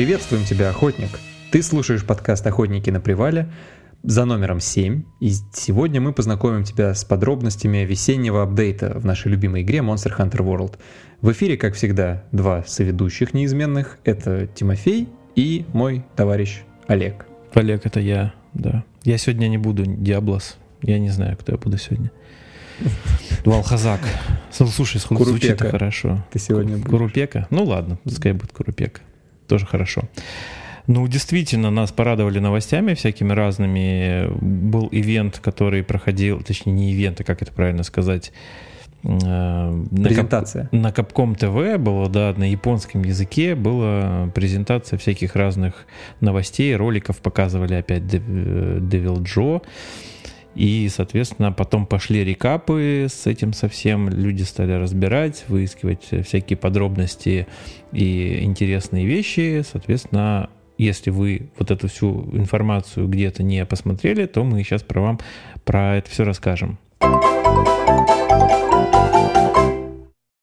Приветствуем тебя, охотник! Ты слушаешь подкаст «Охотники на привале» за номером 7, и сегодня мы познакомим тебя с подробностями весеннего апдейта в нашей любимой игре Monster Hunter World. В эфире, как всегда, два соведущих неизменных. Это Тимофей и мой товарищ Олег. Олег, это я, да. Я сегодня не буду Диаблос. Я не знаю, кто я буду сегодня. Валхазак. Слушай, звучит хорошо. Ты сегодня. Курупека? Ну ладно, пускай будет Курупека тоже хорошо. Ну, действительно, нас порадовали новостями всякими разными. Был ивент, который проходил, точнее, не ивент, а как это правильно сказать, э, презентация. На, Кап, на Capcom TV было, да, на японском языке была презентация всяких разных новостей, роликов показывали опять Devil Joe. И, соответственно, потом пошли рекапы с этим совсем. Люди стали разбирать, выискивать всякие подробности и интересные вещи. Соответственно, если вы вот эту всю информацию где-то не посмотрели, то мы сейчас про вам про это все расскажем.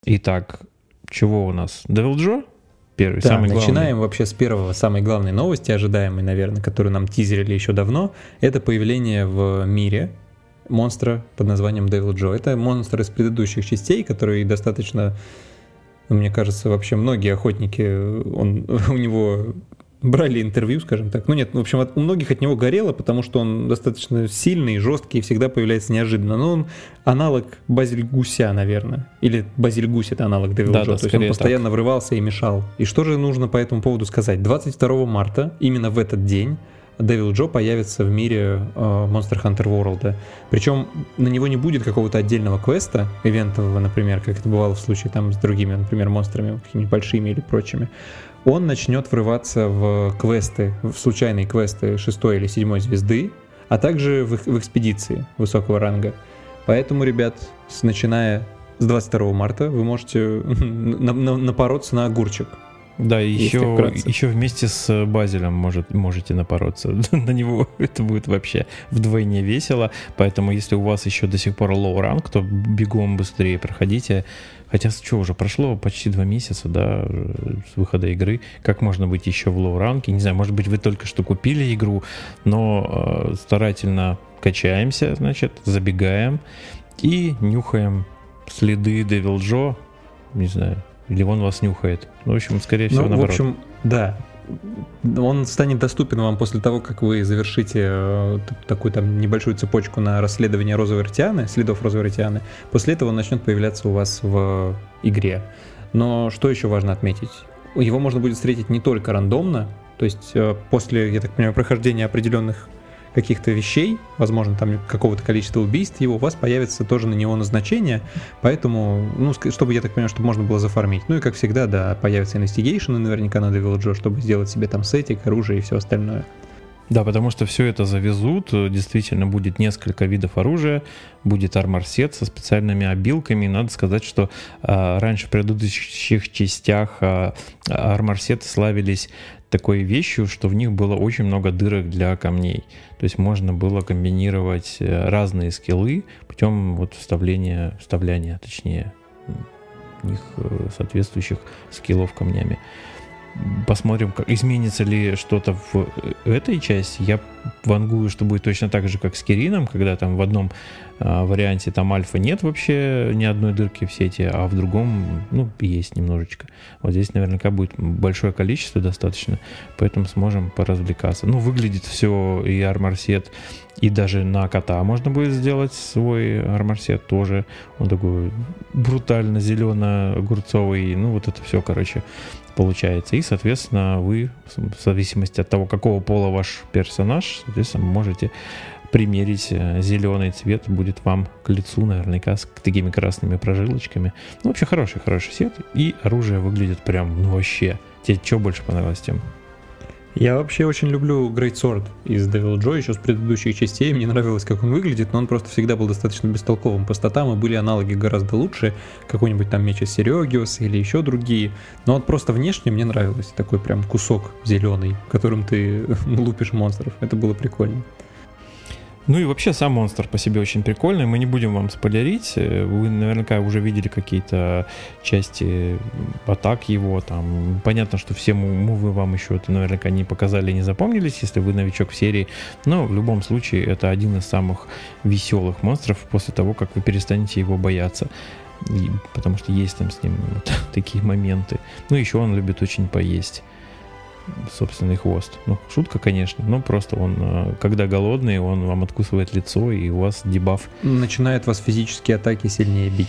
Итак, чего у нас? Joe? Первый, да, самый главный. начинаем вообще с первого, самой главной новости, ожидаемой, наверное, которую нам тизерили еще давно. Это появление в мире монстра под названием Devil Joe. Это монстр из предыдущих частей, который достаточно, мне кажется, вообще многие охотники, он, у него брали интервью, скажем так. Ну нет, в общем, у многих от него горело, потому что он достаточно сильный, жесткий и всегда появляется неожиданно. Но он аналог Базиль Гуся, наверное. Или Базиль Гусь это аналог Devil да, Joe. Да, То есть он постоянно так. врывался и мешал. И что же нужно по этому поводу сказать? 22 марта, именно в этот день, Devil Joe появится в мире э, Monster Hunter World. Причем на него не будет какого-то отдельного квеста, ивентового, например, как это бывало в случае там с другими, например, монстрами, какими-нибудь большими или прочими он начнет врываться в квесты, в случайные квесты шестой или седьмой звезды, а также в, в экспедиции высокого ранга. Поэтому, ребят, с, начиная с 22 марта вы можете на, на, напороться на огурчик. Да, и еще, еще вместе с Базелем может, можете напороться на него. Это будет вообще вдвойне весело. Поэтому, если у вас еще до сих пор low ранг, то бегом быстрее проходите. Хотя, что уже, прошло почти два месяца, да, с выхода игры. Как можно быть еще в лоу-ранке? Не знаю, может быть, вы только что купили игру, но э, старательно качаемся, значит, забегаем и нюхаем следы Devil Joe. Не знаю, или он вас нюхает. Ну, в общем, скорее всего, ну, наоборот. В общем, да, он станет доступен вам после того, как вы завершите э, такую там небольшую цепочку на расследование розовой ртианы, следов розовой ртианы. После этого он начнет появляться у вас в игре. Но что еще важно отметить? Его можно будет встретить не только рандомно, то есть э, после, я так понимаю, прохождения определенных каких-то вещей, возможно, там какого-то количества убийств, его у вас появится тоже на него назначение, поэтому, ну, чтобы, я так понимаю, чтобы можно было зафармить. Ну и, как всегда, да, появится Investigation наверняка на Devil Joe, чтобы сделать себе там сетик, оружие и все остальное. Да, потому что все это завезут, действительно будет несколько видов оружия, будет арморсет со специальными обилками. Надо сказать, что а, раньше в предыдущих частях а, арморсеты славились такой вещью, что в них было очень много дырок для камней. То есть можно было комбинировать э, разные скиллы путем вот вставления, вставляния, точнее, них э, соответствующих скиллов камнями. Посмотрим, как изменится ли что-то в э, этой части. Я вангую, что будет точно так же, как с Кирином, когда там в одном варианте там альфа нет вообще ни одной дырки в сети, а в другом, ну, есть немножечко. Вот здесь наверняка будет большое количество достаточно, поэтому сможем поразвлекаться. Ну, выглядит все и арморсет, и даже на кота можно будет сделать свой арморсет тоже. Он такой брутально зелено-огурцовый. Ну, вот это все, короче, получается. И, соответственно, вы, в зависимости от того, какого пола ваш персонаж, соответственно, можете примерить э, зеленый цвет, будет вам к лицу наверняка с такими красными прожилочками. Ну, вообще хороший, хороший свет. И оружие выглядит прям, ну, вообще. Тебе что больше понравилось тем? Я вообще очень люблю Great Sword из Devil Joy, еще с предыдущих частей. Мне нравилось, как он выглядит, но он просто всегда был достаточно бестолковым по статам, и были аналоги гораздо лучше. Какой-нибудь там меч из Серегиус или еще другие. Но вот просто внешне мне нравилось. Такой прям кусок зеленый, которым ты лупишь монстров. Это было прикольно. Ну и вообще сам монстр по себе очень прикольный. Мы не будем вам спойлерить. Вы наверняка уже видели какие-то части атак его. Там понятно, что все мувы вам еще это наверняка не показали, не запомнились, если вы новичок в серии. Но в любом случае это один из самых веселых монстров после того, как вы перестанете его бояться. И, потому что есть там с ним вот такие моменты. Ну еще он любит очень поесть собственный хвост. Ну, шутка, конечно, но просто он, э, когда голодный, он вам откусывает лицо, и у вас дебаф. Начинает вас физические атаки сильнее бить.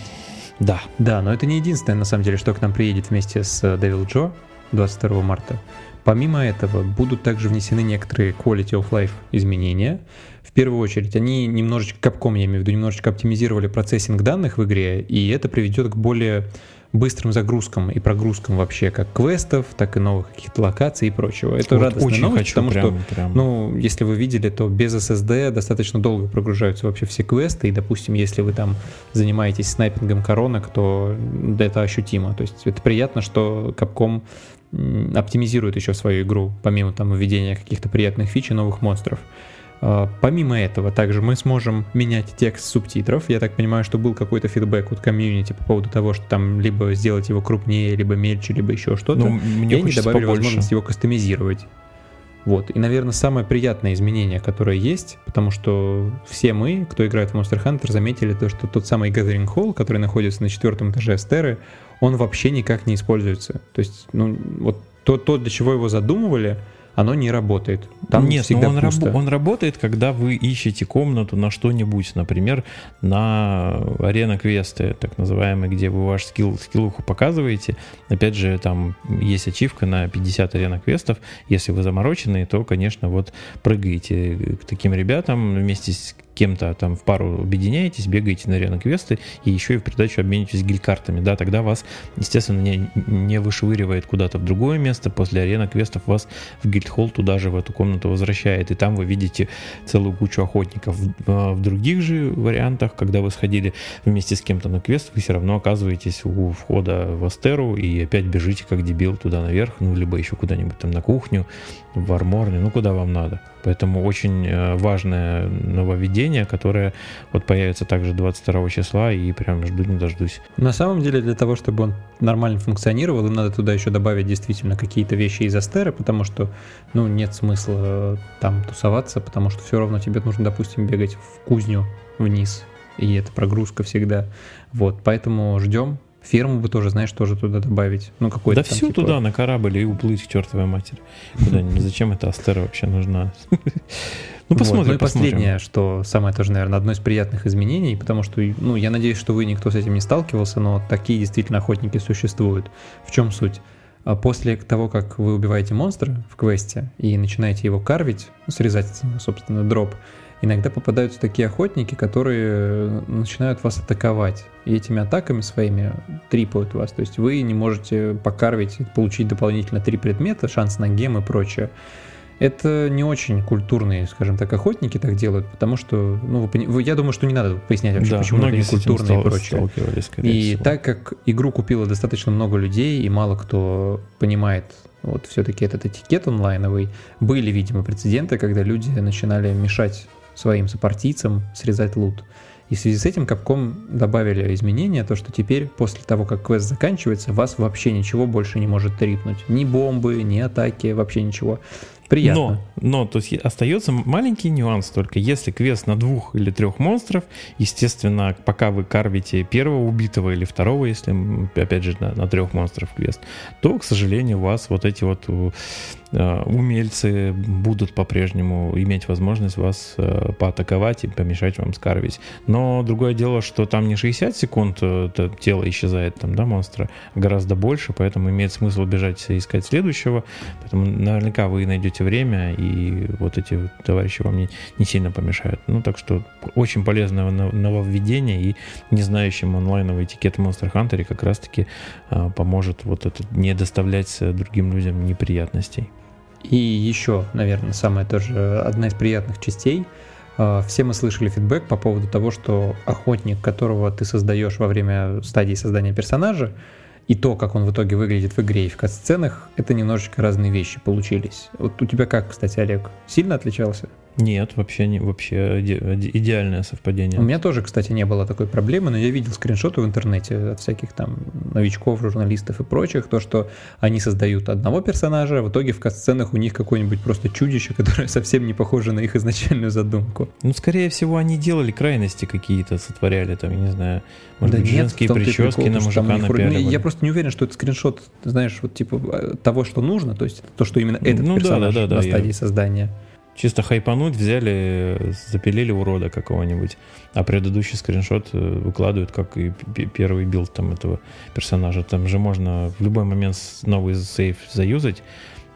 Да. Да, но это не единственное, на самом деле, что к нам приедет вместе с Devil Joe 22 марта. Помимо этого, будут также внесены некоторые quality of life изменения. В первую очередь, они немножечко, капком я имею в виду, немножечко оптимизировали процессинг данных в игре, и это приведет к более быстрым загрузкам и прогрузкам вообще как квестов, так и новых каких-то локаций и прочего. Это вот радостная очень новость, хочу, потому прям, что, прям. ну, если вы видели, то без SSD достаточно долго прогружаются вообще все квесты, и, допустим, если вы там занимаетесь снайпингом коронок, то это ощутимо. То есть это приятно, что Capcom оптимизирует еще свою игру, помимо там введения каких-то приятных фич и новых монстров. А, помимо этого, также мы сможем менять текст субтитров. Я так понимаю, что был какой-то фидбэк от комьюнити по поводу того, что там либо сделать его крупнее, либо мельче, либо еще что-то. Ну, мне и они добавили побольше. возможность его кастомизировать. Вот. И, наверное, самое приятное изменение, которое есть, потому что все мы, кто играет в Monster Hunter, заметили то, что тот самый Gathering Hall, который находится на четвертом этаже Астеры, он вообще никак не используется. То есть, ну, вот то, то для чего его задумывали, оно не работает. Там Нет, всегда но он, пусто. Раб- он работает, когда вы ищете комнату на что-нибудь, например, на арена квесты, так называемые, где вы ваш скилл, скиллуху показываете. Опять же, там есть ачивка на 50 арена квестов. Если вы замороченные, то, конечно, вот прыгаете к таким ребятам вместе с кем-то там в пару объединяетесь, бегаете на арену квесты и еще и в придачу обменитесь гиль-картами, да, тогда вас, естественно, не, не вышвыривает куда-то в другое место, после арены квестов вас в гильдхолл туда же, в эту комнату возвращает, и там вы видите целую кучу охотников. В, а, в других же вариантах, когда вы сходили вместе с кем-то на квест, вы все равно оказываетесь у входа в Астеру и опять бежите как дебил туда наверх, ну, либо еще куда-нибудь там на кухню, в арморне, ну, куда вам надо. Поэтому очень э, важное нововведение, которое вот появится также 22 числа, и прям жду не дождусь. На самом деле, для того, чтобы он нормально функционировал, им надо туда еще добавить действительно какие-то вещи из Астеры, потому что, ну, нет смысла э, там тусоваться, потому что все равно тебе нужно, допустим, бегать в кузню вниз, и это прогрузка всегда. Вот, поэтому ждем, Ферму бы тоже, знаешь, тоже туда добавить. Ну, какой-то Да там, всю типа... туда, на корабль и уплыть к чертовой матери. Куда-нибудь. Зачем эта Астера вообще нужна? Ну, посмотрим. Вот. Ну и последнее, что самое тоже, наверное, одно из приятных изменений, потому что, ну, я надеюсь, что вы никто с этим не сталкивался, но такие действительно охотники существуют. В чем суть? А после того, как вы убиваете монстра в квесте и начинаете его карвить, срезать, собственно, дроп, иногда попадаются такие охотники, которые начинают вас атаковать. И этими атаками своими трипают вас. То есть вы не можете покарвить, получить дополнительно три предмета, шанс на гем и прочее. Это не очень культурные, скажем так, охотники так делают, потому что, ну, вы, вы, я думаю, что не надо пояснять вообще, да, почему это не культурные и прочее. И всего. так как игру купило достаточно много людей, и мало кто понимает вот все-таки этот этикет онлайновый, были, видимо, прецеденты, когда люди начинали мешать своим сопартийцам срезать лут. И в связи с этим Capcom добавили изменения, то что теперь после того, как квест заканчивается, вас вообще ничего больше не может трипнуть. Ни бомбы, ни атаки, вообще ничего. Приятно. Но, но то есть остается маленький нюанс только. Если квест на двух или трех монстров, естественно, пока вы карвите первого убитого или второго, если, опять же, на, на трех монстров квест, то, к сожалению, у вас вот эти вот умельцы будут по-прежнему иметь возможность вас э, поатаковать и помешать вам скарвить. Но другое дело, что там не 60 секунд э, тело исчезает, там, да, монстра, а гораздо больше, поэтому имеет смысл бежать и искать следующего. Поэтому наверняка вы найдете время, и вот эти товарищи вам не, не сильно помешают. Ну, так что очень полезное нововведение, и не знающим онлайновый этикет в Monster Hunter как раз-таки поможет вот это не доставлять другим людям неприятностей. И еще, наверное, самая тоже одна из приятных частей. А, все мы слышали фидбэк по поводу того, что охотник, которого ты создаешь во время стадии создания персонажа, и то, как он в итоге выглядит в игре и в кат-сценах, это немножечко разные вещи получились. Вот у тебя как, кстати, Олег, сильно отличался? Нет, вообще не вообще идеальное совпадение. У меня тоже, кстати, не было такой проблемы, но я видел скриншоты в интернете от всяких там новичков, журналистов и прочих, то, что они создают одного персонажа, а в итоге в кат-сценах у них какое-нибудь просто чудище, которое совсем не похоже на их изначальную задумку. Ну, скорее всего, они делали крайности какие-то, сотворяли там, я не знаю, может да быть, нет, женские прически прикол, на мужика напяливали. Я просто не уверен, что это скриншот, знаешь, вот типа того, что нужно, то есть то, что именно этот ну, персонаж да, да, да, на стадии я... создания. Чисто хайпануть взяли, запилили урода какого-нибудь, а предыдущий скриншот э, выкладывают как и первый build там этого персонажа. Там же можно в любой момент новый save заюзать,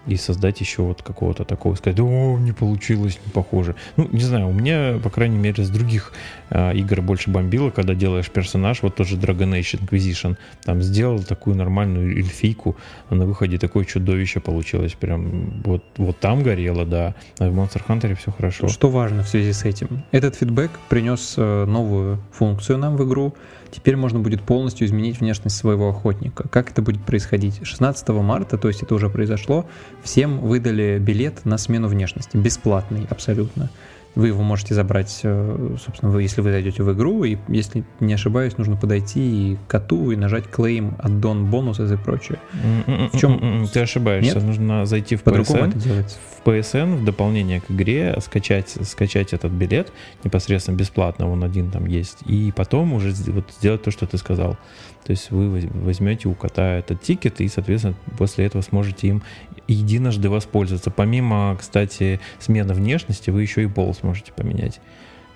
и создать еще вот какого-то такого, сказать, о, не получилось, не похоже. Ну, не знаю, у меня, по крайней мере, с других э, игр больше бомбило, когда делаешь персонаж, вот тоже Dragon Age Inquisition, там сделал такую нормальную эльфийку, а на выходе такое чудовище получилось, прям вот, вот там горело, да, а в Monster Hunter все хорошо. Что важно в связи с этим? Этот фидбэк принес э, новую функцию нам в игру, Теперь можно будет полностью изменить внешность своего охотника. Как это будет происходить? 16 марта, то есть это уже произошло, всем выдали билет на смену внешности. Бесплатный абсолютно. Вы его можете забрать, э, собственно, вы, если вы зайдете в игру, и, если не ошибаюсь, нужно подойти к коту и нажать claim, аддон, бонусы и прочее. В чем... Ты ошибаешься, Нет? нужно зайти в PSN, это делается. в PSN, в дополнение к игре, скачать, скачать этот билет непосредственно бесплатно, он один там есть, и потом уже вот сделать то, что ты сказал. То есть вы возьмете у кота этот тикет и, соответственно, после этого сможете им единожды воспользоваться. Помимо, кстати, смены внешности, вы еще и пол сможете поменять.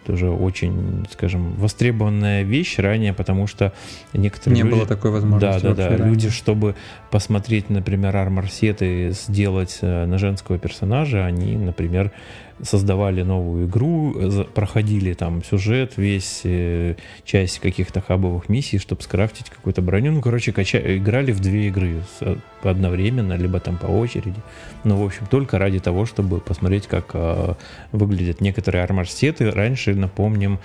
Тоже очень, скажем, востребованная вещь ранее, потому что некоторые Не люди... было такой возможности. Да, да, да. Ранее. Люди, чтобы посмотреть, например, армор-сеты, сделать э, на женского персонажа, они, например, создавали новую игру, проходили там сюжет, весь э, часть каких-то хабовых миссий, чтобы скрафтить какую-то броню. Ну, короче, кача... играли в две игры одновременно, либо там по очереди. Ну, в общем, только ради того, чтобы посмотреть, как э, выглядят некоторые армор-сеты. Раньше, напомним,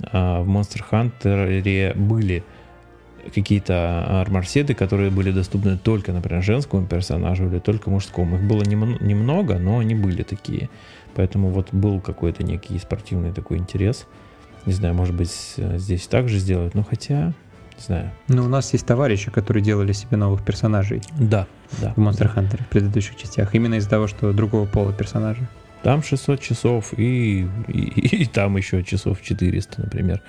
э, в Monster Hunter были какие-то арморсеты, которые были доступны только, например, женскому персонажу или только мужскому. Их было немного, но они были такие. Поэтому вот был какой-то некий спортивный такой интерес. Не знаю, может быть, здесь также сделают, но хотя, не знаю. Ну, у нас есть товарищи, которые делали себе новых персонажей. Да, да. В Monster да. Hunter в предыдущих частях. Именно из-за того, что другого пола персонажа. Там 600 часов и, и, и там еще часов 400, например.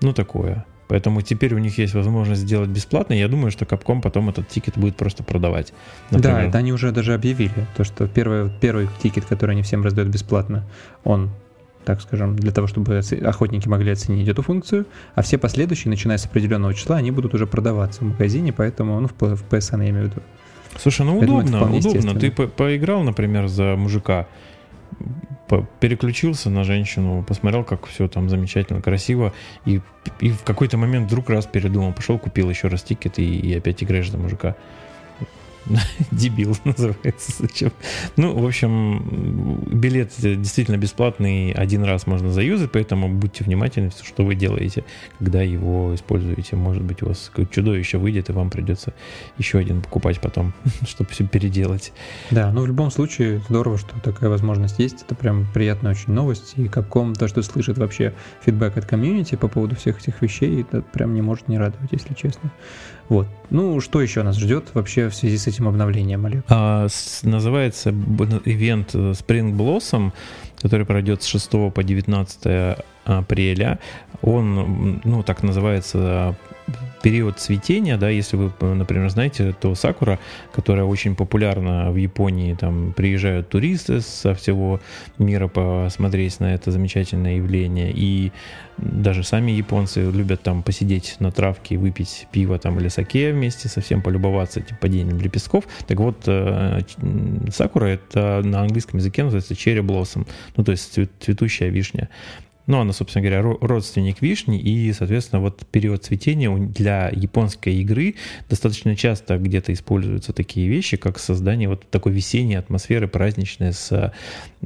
Ну, такое. Поэтому теперь у них есть возможность сделать бесплатно. Я думаю, что Capcom потом этот ticket будет просто продавать. Например. Да, это они уже даже объявили. То, что первый, первый ticket, который они всем раздают бесплатно, он так скажем, для того, чтобы охотники могли оценить эту функцию, а все последующие, начиная с определенного числа, они будут уже продаваться в магазине, поэтому, ну, в, PSN я имею в виду. Слушай, ну удобно, удобно. Ты по поиграл, например, за мужика, переключился на женщину, посмотрел, как все там замечательно, красиво, и, и в какой-то момент вдруг раз передумал, пошел, купил еще раз тикет и, и опять играешь за мужика. Дебил называется. Зачем? Ну, в общем, билет действительно бесплатный, один раз можно заюзать, поэтому будьте внимательны, что вы делаете, когда его используете. Может быть, у вас какое-то чудовище выйдет, и вам придется еще один покупать потом, чтобы все переделать. Да, ну в любом случае здорово, что такая возможность есть. Это прям приятная очень новость. И Capcom, то, что слышит вообще фидбэк от комьюнити по поводу всех этих вещей, это прям не может не радовать, если честно. Вот. Ну, что еще нас ждет вообще в связи с этим обновлением, Олег? А, с, называется ивент Spring Blossom, который пройдет с 6 по 19 апреля. Он, ну, так называется период цветения, да, если вы, например, знаете, то сакура, которая очень популярна в Японии, там приезжают туристы со всего мира посмотреть на это замечательное явление, и даже сами японцы любят там посидеть на травке, выпить пиво там или саке вместе, совсем полюбоваться этим падением лепестков. Так вот, э, сакура это на английском языке называется cherry blossom, ну то есть цветущая вишня. Ну, она, собственно говоря, родственник вишни, и, соответственно, вот период цветения для японской игры достаточно часто где-то используются такие вещи, как создание вот такой весенней атмосферы праздничной с,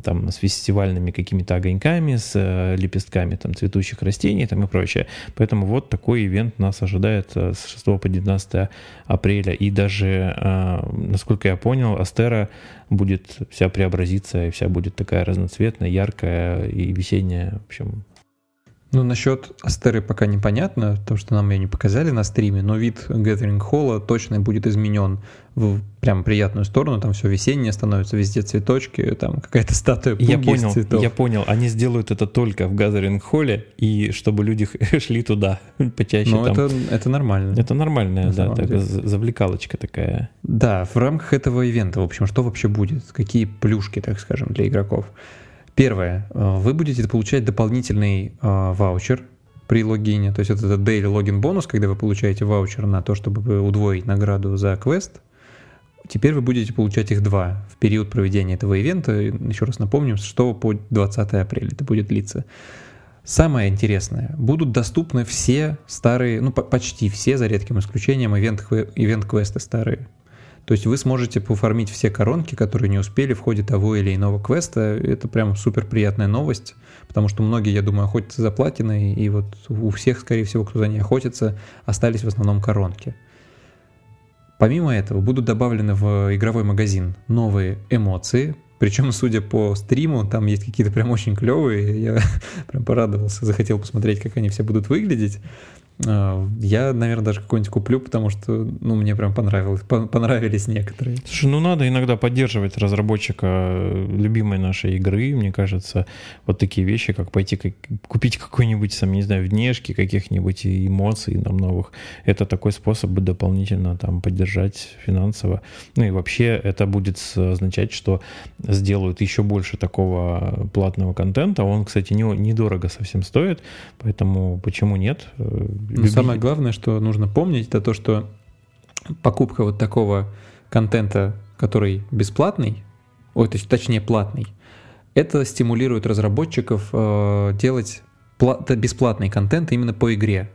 там, с фестивальными какими-то огоньками, с э, лепестками там, цветущих растений там, и прочее. Поэтому вот такой ивент нас ожидает э, с 6 по 19 апреля. И даже, э, насколько я понял, Астера будет вся преобразиться, и вся будет такая разноцветная, яркая и весенняя. В общем, ну, насчет Астеры пока непонятно, то, что нам ее не показали на стриме, но вид Gathering Hall точно будет изменен в прям приятную сторону, там все весеннее становится, везде цветочки, там какая-то статуя я понял, из цветов. Я понял, они сделают это только в Gathering Hall, и чтобы люди шли туда почаще. Ну, это, это нормально. Это нормальная, да, так, завлекалочка такая. Да, в рамках этого ивента, в общем, что вообще будет? Какие плюшки, так скажем, для игроков? Первое. Э, вы будете получать дополнительный э, ваучер при логине. То есть это daily логин бонус, когда вы получаете ваучер на то, чтобы удвоить награду за квест. Теперь вы будете получать их два в период проведения этого ивента. Еще раз напомним, что по 20 апреля это будет длиться. Самое интересное, будут доступны все старые, ну почти все, за редким исключением, ивент-квесты старые. То есть вы сможете пофармить все коронки, которые не успели в ходе того или иного квеста. Это прям супер приятная новость, потому что многие, я думаю, охотятся за платиной, и вот у всех, скорее всего, кто за ней охотится, остались в основном коронки. Помимо этого, будут добавлены в игровой магазин новые эмоции, причем, судя по стриму, там есть какие-то прям очень клевые. Я прям порадовался, захотел посмотреть, как они все будут выглядеть. А, я, наверное, даже какой-нибудь куплю, потому что, ну, мне прям понравилось, понравились некоторые. Слушай, ну надо иногда поддерживать разработчика э, любимой нашей игры, мне кажется, вот такие вещи, как пойти как, купить какой-нибудь, сам, не знаю, внешки каких-нибудь эмоций нам новых. Это такой способ дополнительно там поддержать финансово. Ну и вообще это будет означать, что сделают еще больше такого платного контента. Он, кстати, не, недорого совсем стоит, поэтому почему нет? Э, но самое главное, что нужно помнить, это то, что покупка вот такого контента, который бесплатный, ой, точнее платный, это стимулирует разработчиков э, делать бесплатный контент именно по игре.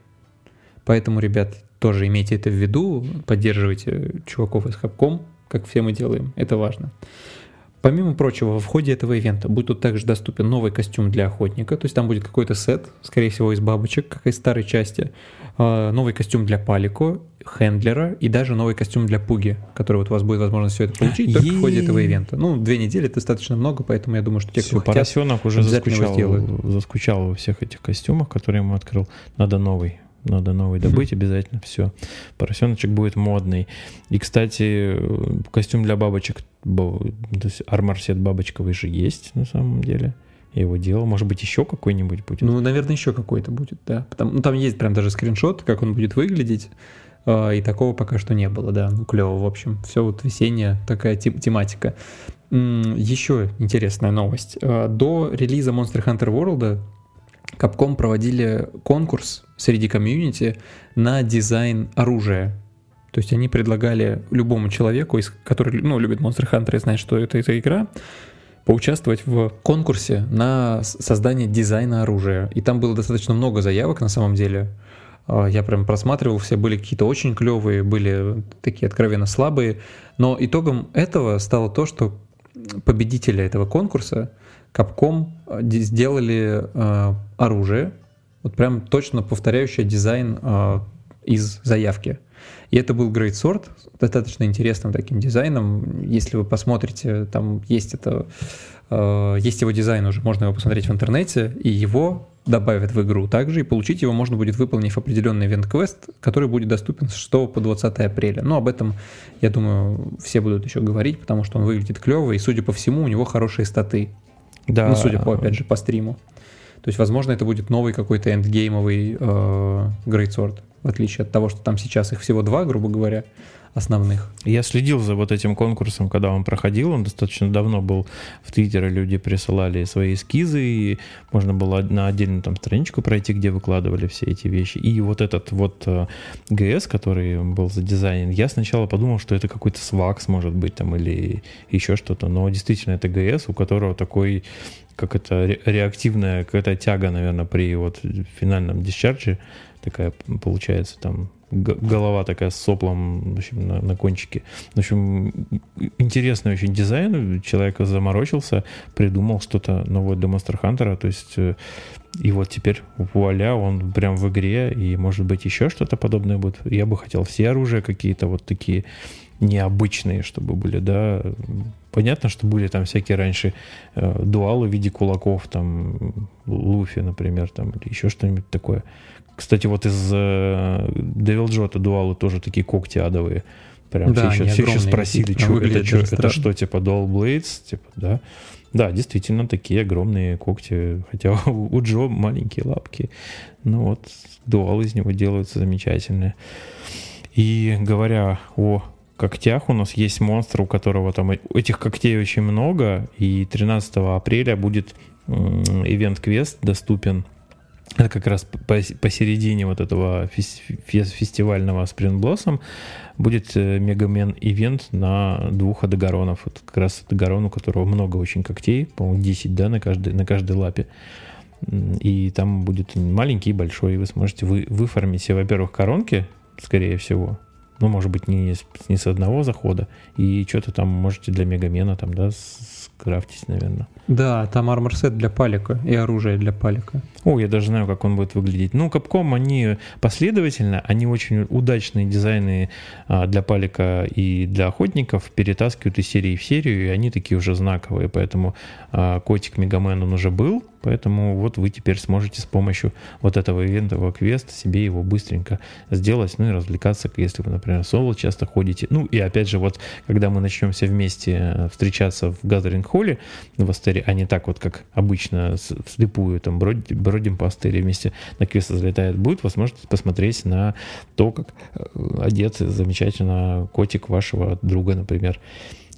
Поэтому, ребят, тоже имейте это в виду, поддерживайте чуваков из Capcom, как все мы делаем, это важно. Помимо прочего, в ходе этого ивента будет также доступен новый костюм для охотника, то есть там будет какой-то сет, скорее всего, из бабочек, как из старой части, а, новый костюм для Палико, Хендлера и даже новый костюм для Пуги, который вот у вас будет возможность все это получить только в ходе этого ивента. Ну, две недели достаточно много, поэтому я думаю, что те, кто Поросенок уже заскучал, заскучал во всех этих костюмах, которые ему открыл. Надо новый надо новый добыть обязательно, все. Поросеночек будет модный. И, кстати, костюм для бабочек, то есть арморсет бабочковый же есть на самом деле. Я его делал. Может быть, еще какой-нибудь будет? Ну, наверное, еще какой-то будет, да. Потому, ну, там есть прям даже скриншот, как он будет выглядеть. Э, и такого пока что не было, да. Ну, клево, в общем. Все вот весенняя такая тем- тематика. Еще интересная новость. Э, до релиза Monster Hunter World Capcom проводили конкурс среди комьюнити на дизайн оружия. То есть они предлагали любому человеку, который ну, любит Monster Hunter и знает, что это эта игра, поучаствовать в конкурсе на создание дизайна оружия. И там было достаточно много заявок на самом деле. А, я прям просматривал, все были какие-то очень клевые, были такие откровенно слабые. Но итогом этого стало то, что победителя этого конкурса Capcom э, сделали э, оружие, вот прям точно повторяющее дизайн э, из заявки. И это был Great Sword, достаточно интересным таким дизайном. Если вы посмотрите, там есть это, э, есть его дизайн уже, можно его посмотреть в интернете, и его добавят в игру также, и получить его можно будет, выполнив определенный ивент-квест, который будет доступен с 6 по 20 апреля. Но об этом, я думаю, все будут еще говорить, потому что он выглядит клево, и, судя по всему, у него хорошие статы. Да. Ну, судя по, опять же, по стриму. То есть, возможно, это будет новый какой-то эндгеймовый э, Great Sword. в отличие от того, что там сейчас их всего два, грубо говоря основных. Я следил за вот этим конкурсом, когда он проходил, он достаточно давно был в Твиттере, люди присылали свои эскизы, и можно было на отдельную там страничку пройти, где выкладывали все эти вещи. И вот этот вот э, ГС, который был задизайнен, я сначала подумал, что это какой-то свакс, может быть, там, или еще что-то, но действительно это ГС, у которого такой как это реактивная какая-то тяга, наверное, при вот финальном дисчарджи такая получается там голова такая с соплом в общем, на, на кончике. В общем, интересный очень дизайн. Человек заморочился, придумал что-то новое для Monster Hunter. То есть, э, и вот теперь вуаля, он прям в игре, и может быть еще что-то подобное будет. Я бы хотел все оружия какие-то вот такие необычные, чтобы были, да. Понятно, что были там всякие раньше э, дуалы в виде кулаков, там Луфи, например, там или еще что-нибудь такое. Кстати, вот из э, Devil Jota дуалы тоже такие когти адовые. Прям да, все, еще, все еще спросили, что это, что, это что, типа Dual Blades, типа, да. Да, действительно, такие огромные когти. Хотя у Джо маленькие лапки. Ну вот, дуалы из него делаются замечательные. И говоря о когтях, у нас есть монстр, у которого там этих когтей очень много. И 13 апреля будет ивент-квест доступен это как раз посередине вот этого фестивального Spring Blossom будет э, Мегамен ивент на двух адегаронов. Вот как раз адегарон, у которого много очень когтей, по-моему, 10, да, на каждой, на каждой лапе. И там будет маленький и большой, и вы сможете вы, выформить себе, во-первых, коронки, скорее всего, ну, может быть, не, не с одного захода, и что-то там можете для Мегамена там, да, скрафтить, наверное. Да, там армор-сет для палика и оружие для палика. О, я даже знаю, как он будет выглядеть. Ну, Capcom, они последовательно, они очень удачные дизайны а, для палика и для охотников перетаскивают из серии в серию, и они такие уже знаковые, поэтому а, котик Мегамен, он уже был, Поэтому вот вы теперь сможете с помощью вот этого ивентового квеста себе его быстренько сделать, ну и развлекаться, если вы, например, соло часто ходите. Ну и опять же, вот когда мы начнем все вместе э, встречаться в Gathering холле в Астере, а не так вот, как обычно, вслепую там бродим, бродим по Астере вместе на квест залетает, будет возможность посмотреть на то, как э, одет замечательно котик вашего друга, например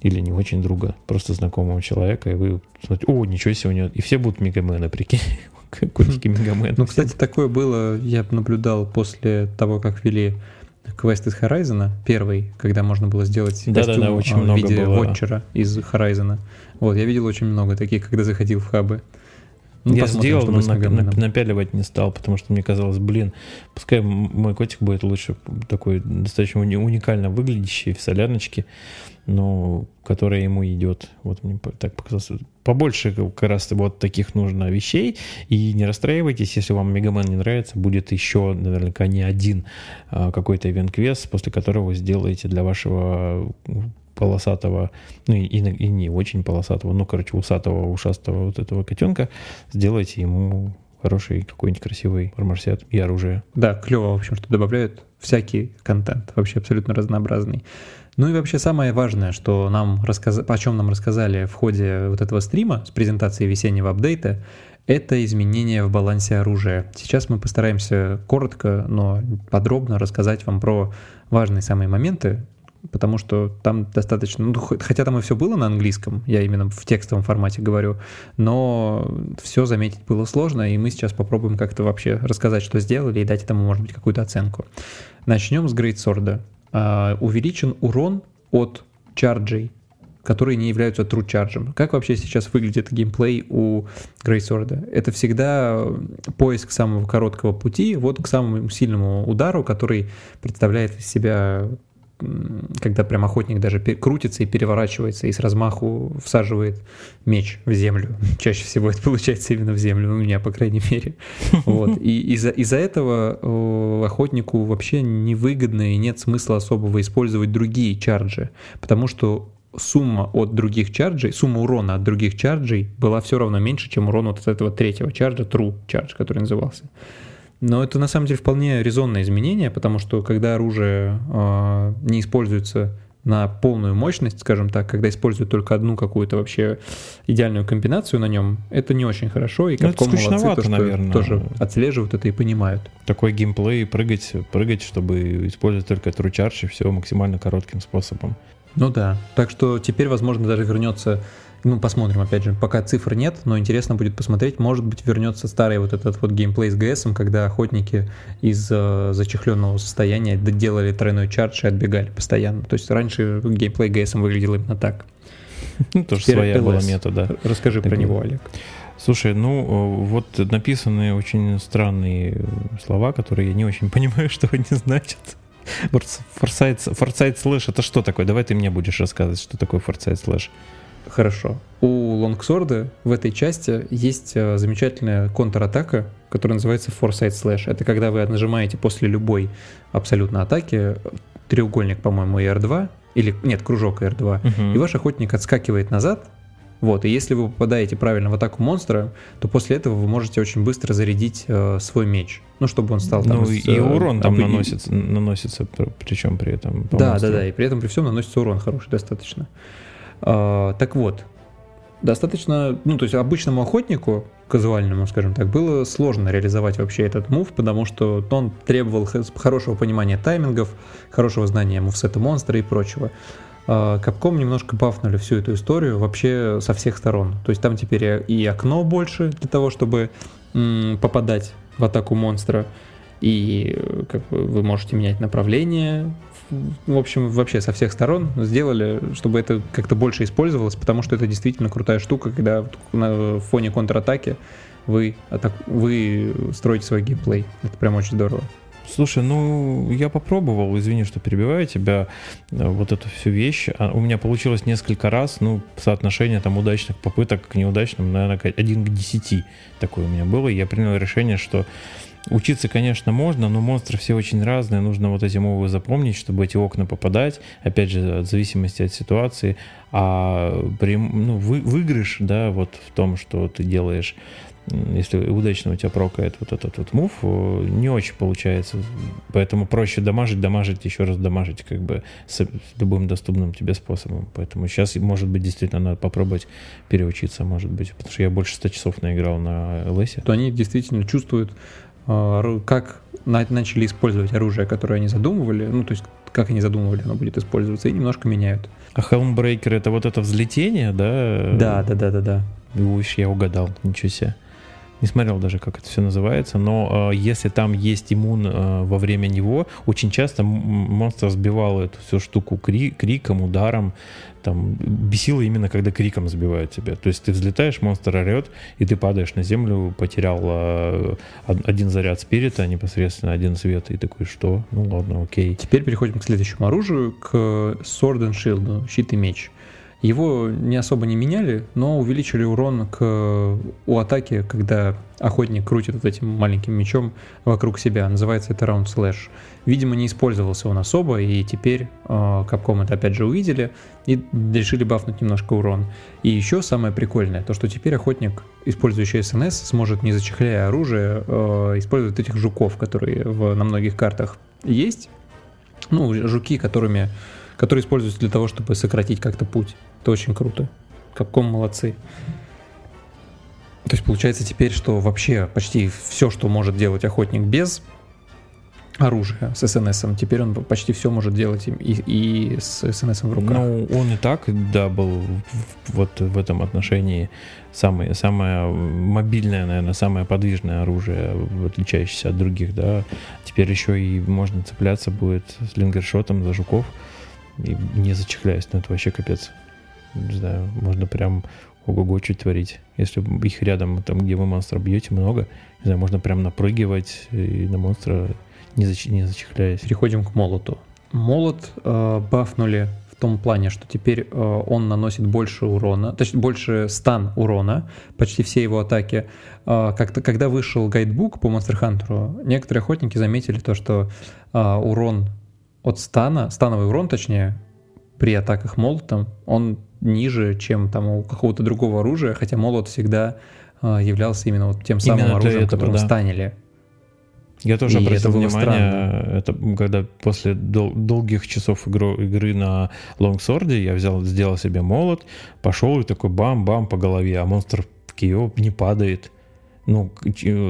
или не очень друга, просто знакомого человека, и вы смотрите, о, ничего себе у него, и все будут мегамены, прикинь, котики мегамены. Ну, кстати, такое было, я наблюдал после того, как ввели квест из Horizon, первый, когда можно было сделать да, костюм да, да, очень в виде было. вотчера из Horizon. Вот, я видел очень много таких, когда заходил в хабы. Ну, я сделал, но нап- напяливать не стал, потому что мне казалось, блин, пускай мой котик будет лучше такой достаточно уникально выглядящий в соляночке, но которая ему идет. Вот мне так показалось. Побольше как раз вот таких нужно вещей. И не расстраивайтесь, если вам Мегамен не нравится, будет еще наверняка не один а, какой-то ивент-квест, после которого вы сделаете для вашего полосатого, ну и, и не очень полосатого, ну, короче, усатого, ушастого вот этого котенка, сделайте ему хороший какой-нибудь красивый арморсет и оружие. Да, клево, в общем, что добавляют всякий контент, вообще абсолютно разнообразный. Ну и вообще самое важное, что нам рассказ... о чем нам рассказали в ходе вот этого стрима с презентацией весеннего апдейта, это изменения в балансе оружия. Сейчас мы постараемся коротко, но подробно рассказать вам про важные самые моменты, потому что там достаточно, ну, хотя там и все было на английском, я именно в текстовом формате говорю, но все заметить было сложно, и мы сейчас попробуем как-то вообще рассказать, что сделали, и дать этому, может быть, какую-то оценку. Начнем с Sword. Uh, увеличен урон от чарджей, которые не являются true charge. Как вообще сейчас выглядит геймплей у Sword? Это всегда поиск самого короткого пути вот к самому сильному удару, который представляет из себя когда прям охотник даже крутится и переворачивается и с размаху всаживает меч в землю. Чаще всего это получается именно в землю, у меня, по крайней мере. Вот. И из-за из этого охотнику вообще невыгодно и нет смысла особого использовать другие чарджи, потому что сумма от других чарджей, сумма урона от других чарджей была все равно меньше, чем урон от этого третьего чарджа, true charge, который назывался. Но это на самом деле вполне резонное изменение, потому что когда оружие э, не используется на полную мощность, скажем так, когда используют только одну какую-то вообще идеальную комбинацию на нем, это не очень хорошо, и как ну, молодцы, то, что наверное. тоже отслеживают это и понимают. Такой геймплей, прыгать, прыгать, чтобы использовать только True Charge и все максимально коротким способом. Ну да, так что теперь, возможно, даже вернется ну, посмотрим, опять же, пока цифр нет, но интересно будет посмотреть, может быть, вернется старый вот этот вот геймплей с ГСом, когда охотники из э, зачехленного состояния делали тройной чардж и отбегали постоянно. То есть раньше геймплей ГСом выглядел именно так. Ну, тоже своя была метода. Расскажи про него, Олег. Слушай, ну э, вот написаны очень странные слова, которые я не очень понимаю, что они значат. Foresight, Foresight Slash это что такое? Давай ты мне будешь рассказывать, что такое Foresight Slash. Хорошо. У longsword а в этой части есть э, замечательная контратака, которая называется Foresight Slash. Это когда вы нажимаете после любой абсолютно атаки треугольник, по-моему, и R2, или нет, кружок и R2, угу. и ваш охотник отскакивает назад, вот, и если вы попадаете правильно в атаку монстра, то после этого вы можете очень быстро зарядить э, свой меч. Ну, чтобы он стал там... Ну, с, и э, урон там об... наносится, наносится, причем при этом Да, монстру. да, да, и при этом при всем наносится урон хороший достаточно. Так вот, достаточно, ну, то есть обычному охотнику, казуальному, скажем так, было сложно реализовать вообще этот мув, потому что он требовал хорошего понимания таймингов, хорошего знания мувсета монстра и прочего. Капком немножко бафнули всю эту историю вообще со всех сторон. То есть там теперь и окно больше для того, чтобы попадать в атаку монстра, и как бы, вы можете менять направление, в общем, вообще со всех сторон сделали, чтобы это как-то больше использовалось, потому что это действительно крутая штука, когда на фоне контратаки вы, атак... вы строите свой геймплей. Это прям очень здорово. Слушай, ну я попробовал, извини, что перебиваю тебя, э, вот эту всю вещь. А у меня получилось несколько раз, ну, соотношение там удачных попыток к неудачным, наверное, один к десяти такое у меня было. И я принял решение, что Учиться, конечно, можно, но монстры все очень разные. Нужно вот эти мовы запомнить, чтобы эти окна попадать. Опять же, в зависимости от ситуации. А при, ну, вы, выигрыш, да, вот в том, что ты делаешь, если удачно у тебя прокает вот этот вот мув, не очень получается. Поэтому проще дамажить, дамажить, еще раз дамажить, как бы с любым доступным тебе способом. Поэтому сейчас, может быть, действительно надо попробовать переучиться, может быть. Потому что я больше 100 часов наиграл на Лесе. То они действительно чувствуют как начали использовать оружие, которое они задумывали, ну, то есть как они задумывали, оно будет использоваться, и немножко меняют. А Helmbreaker это вот это взлетение, да? Да, да, да, да, да. Ой, я угадал, ничего себе. Не смотрел даже, как это все называется, но э, если там есть иммун э, во время него, очень часто монстр сбивал эту всю штуку кри криком, ударом, там бесило именно, когда криком сбивают тебя. То есть ты взлетаешь, монстр орет, и ты падаешь на землю, потерял э, один заряд спирита, непосредственно один свет, и такой, что? Ну ладно, окей. Теперь переходим к следующему оружию, к Sword and Shield, щит и меч. Его не особо не меняли, но увеличили урон к, у атаки, когда охотник крутит вот этим маленьким мечом вокруг себя. Называется это Round Slash. Видимо, не использовался он особо, и теперь э, Capcom это опять же увидели и решили бафнуть немножко урон. И еще самое прикольное, то что теперь охотник, использующий СНС, сможет, не зачехляя оружие, э, использовать этих жуков, которые в, на многих картах есть. Ну, жуки, которыми которые используются для того, чтобы сократить как-то путь. Это очень круто. Капком молодцы. То есть получается теперь, что вообще почти все, что может делать охотник без оружия с СНС, теперь он почти все может делать и, и с СНС в руках. Ну, он и так, да, был вот в этом отношении самое, самое мобильное, наверное, самое подвижное оружие, отличающееся от других, да. Теперь еще и можно цепляться будет с лингершотом за жуков и не зачехляясь, ну это вообще капец. Не знаю, можно прям ого-го чуть творить. Если их рядом, там, где вы монстра бьете, много, не знаю, можно прям напрыгивать и на монстра не, зач... не зачехляясь. Переходим к молоту. Молот э, бафнули в том плане, что теперь э, он наносит больше урона, точнее больше стан урона, почти все его атаки. Э, как-то, когда вышел гайдбук по Monster Hunter, некоторые охотники заметили то, что э, урон от стана, становый урон, точнее, при атаках молотом, он ниже, чем там у какого-то другого оружия, хотя молот всегда э, являлся именно вот тем самым именно оружием, этого, которым да. станили. Я тоже и обратил внимание, странно. это когда после дол- долгих часов игру, игры на лонгсорде я взял, сделал себе молот, пошел и такой бам-бам по голове, а монстр в Кио не падает. Ну,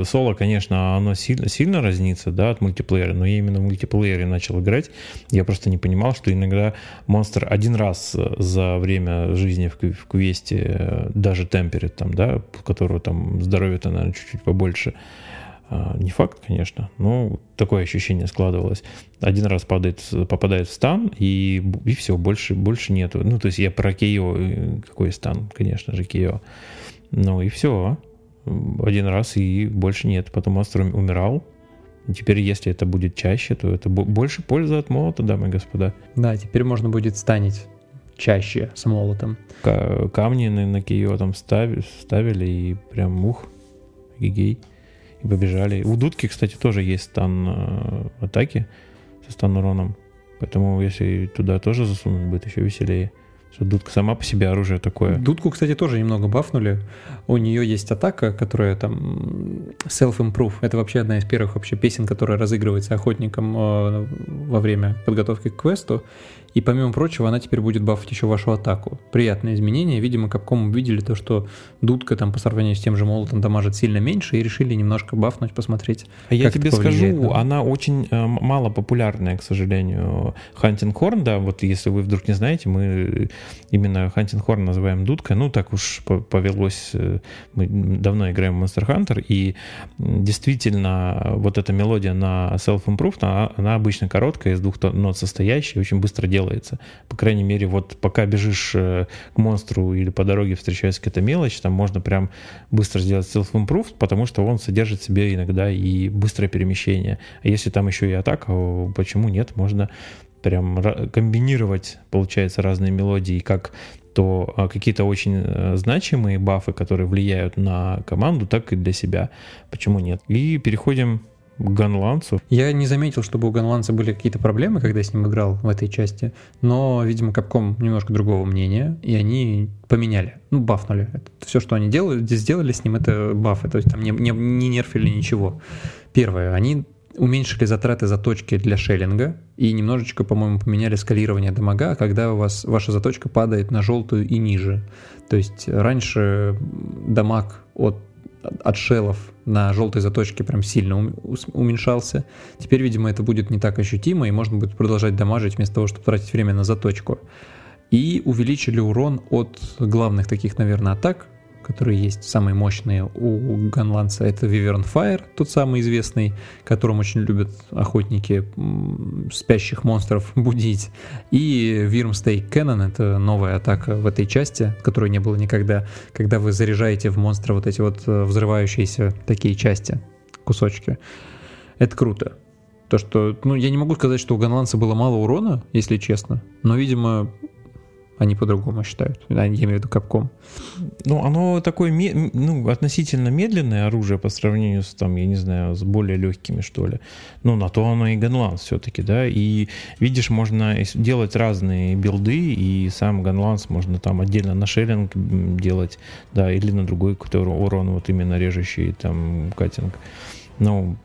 соло, конечно, оно сильно, сильно разнится, да, от мультиплеера, но я именно в мультиплеере начал играть. Я просто не понимал, что иногда монстр один раз за время жизни в, в квесте, даже темперит там, да, у которого там здоровье-то, наверное, чуть-чуть побольше, а, не факт, конечно, но такое ощущение складывалось. Один раз падает, попадает в стан, и, и все, больше, больше нету. Ну, то есть я про Кио, э, какой стан, конечно же, Кио. Ну и все один раз и больше нет. Потом монстр умирал. теперь, если это будет чаще, то это больше пользы от молота, дамы и господа. Да, теперь можно будет станить чаще с молотом. Камни на, на Кио там ставили, ставили и прям мух, гигей, и побежали. У дудки, кстати, тоже есть стан э, атаки со стан уроном. Поэтому если туда тоже засунуть, будет еще веселее. Что дудка сама по себе оружие такое. Дудку, кстати, тоже немного бафнули. У нее есть атака, которая там self-improve. Это вообще одна из первых вообще песен, которая разыгрывается охотником э, во время подготовки к квесту. И помимо прочего, она теперь будет бафать еще вашу атаку. Приятное изменение. Видимо, Capcom увидели то, что дудка там по сравнению с тем же молотом дамажит сильно меньше, и решили немножко бафнуть, посмотреть. А я тебе скажу, да? она очень э, мало популярная, к сожалению. Horn, да, вот если вы вдруг не знаете, мы именно Horn называем дудкой. Ну, так уж повелось. Э, мы давно играем в Monster Hunter, и действительно вот эта мелодия на Self-Improve, она, она обычно короткая, из двух нот состоящая, очень быстро делает делается. По крайней мере, вот пока бежишь э, к монстру или по дороге встречается какая-то мелочь, там можно прям быстро сделать self-improve, потому что он содержит в себе иногда и быстрое перемещение. А если там еще и атака, почему нет? Можно прям комбинировать, получается, разные мелодии, как то а, какие-то очень э, значимые бафы, которые влияют на команду, так и для себя. Почему нет? И переходим Ганланцу. Я не заметил, чтобы у Ганланца были какие-то проблемы, когда я с ним играл в этой части, но, видимо, Capcom немножко другого мнения, и они поменяли, ну, бафнули. Это все, что они делали, сделали с ним, это бафы, то есть там не, не, не нерфили ничего. Первое, они уменьшили затраты заточки для шеллинга и немножечко, по-моему, поменяли скалирование дамага, когда у вас ваша заточка падает на желтую и ниже. То есть раньше дамаг от от шелов на желтой заточке прям сильно уменьшался. Теперь, видимо, это будет не так ощутимо, и можно будет продолжать дамажить вместо того, чтобы тратить время на заточку. И увеличили урон от главных таких, наверное, атак, которые есть самые мощные у Ганланца, это Wyvern Fire, тот самый известный, которым очень любят охотники спящих монстров будить, и Wyrmstake Cannon, это новая атака в этой части, которой не было никогда, когда вы заряжаете в монстра вот эти вот э, взрывающиеся такие части, кусочки. Это круто. То, что, ну, я не могу сказать, что у Ганланца было мало урона, если честно, но, видимо, они по-другому считают. Я имею в виду Капком. Ну, оно такое ну, относительно медленное оружие по сравнению с, там, я не знаю, с более легкими, что ли. Ну, на то оно и Ганланс все-таки, да. И, видишь, можно делать разные билды, и сам Ганланс можно там отдельно на шеринг делать, да, или на другой какой-то урон, вот именно режущий там катинг. Ну,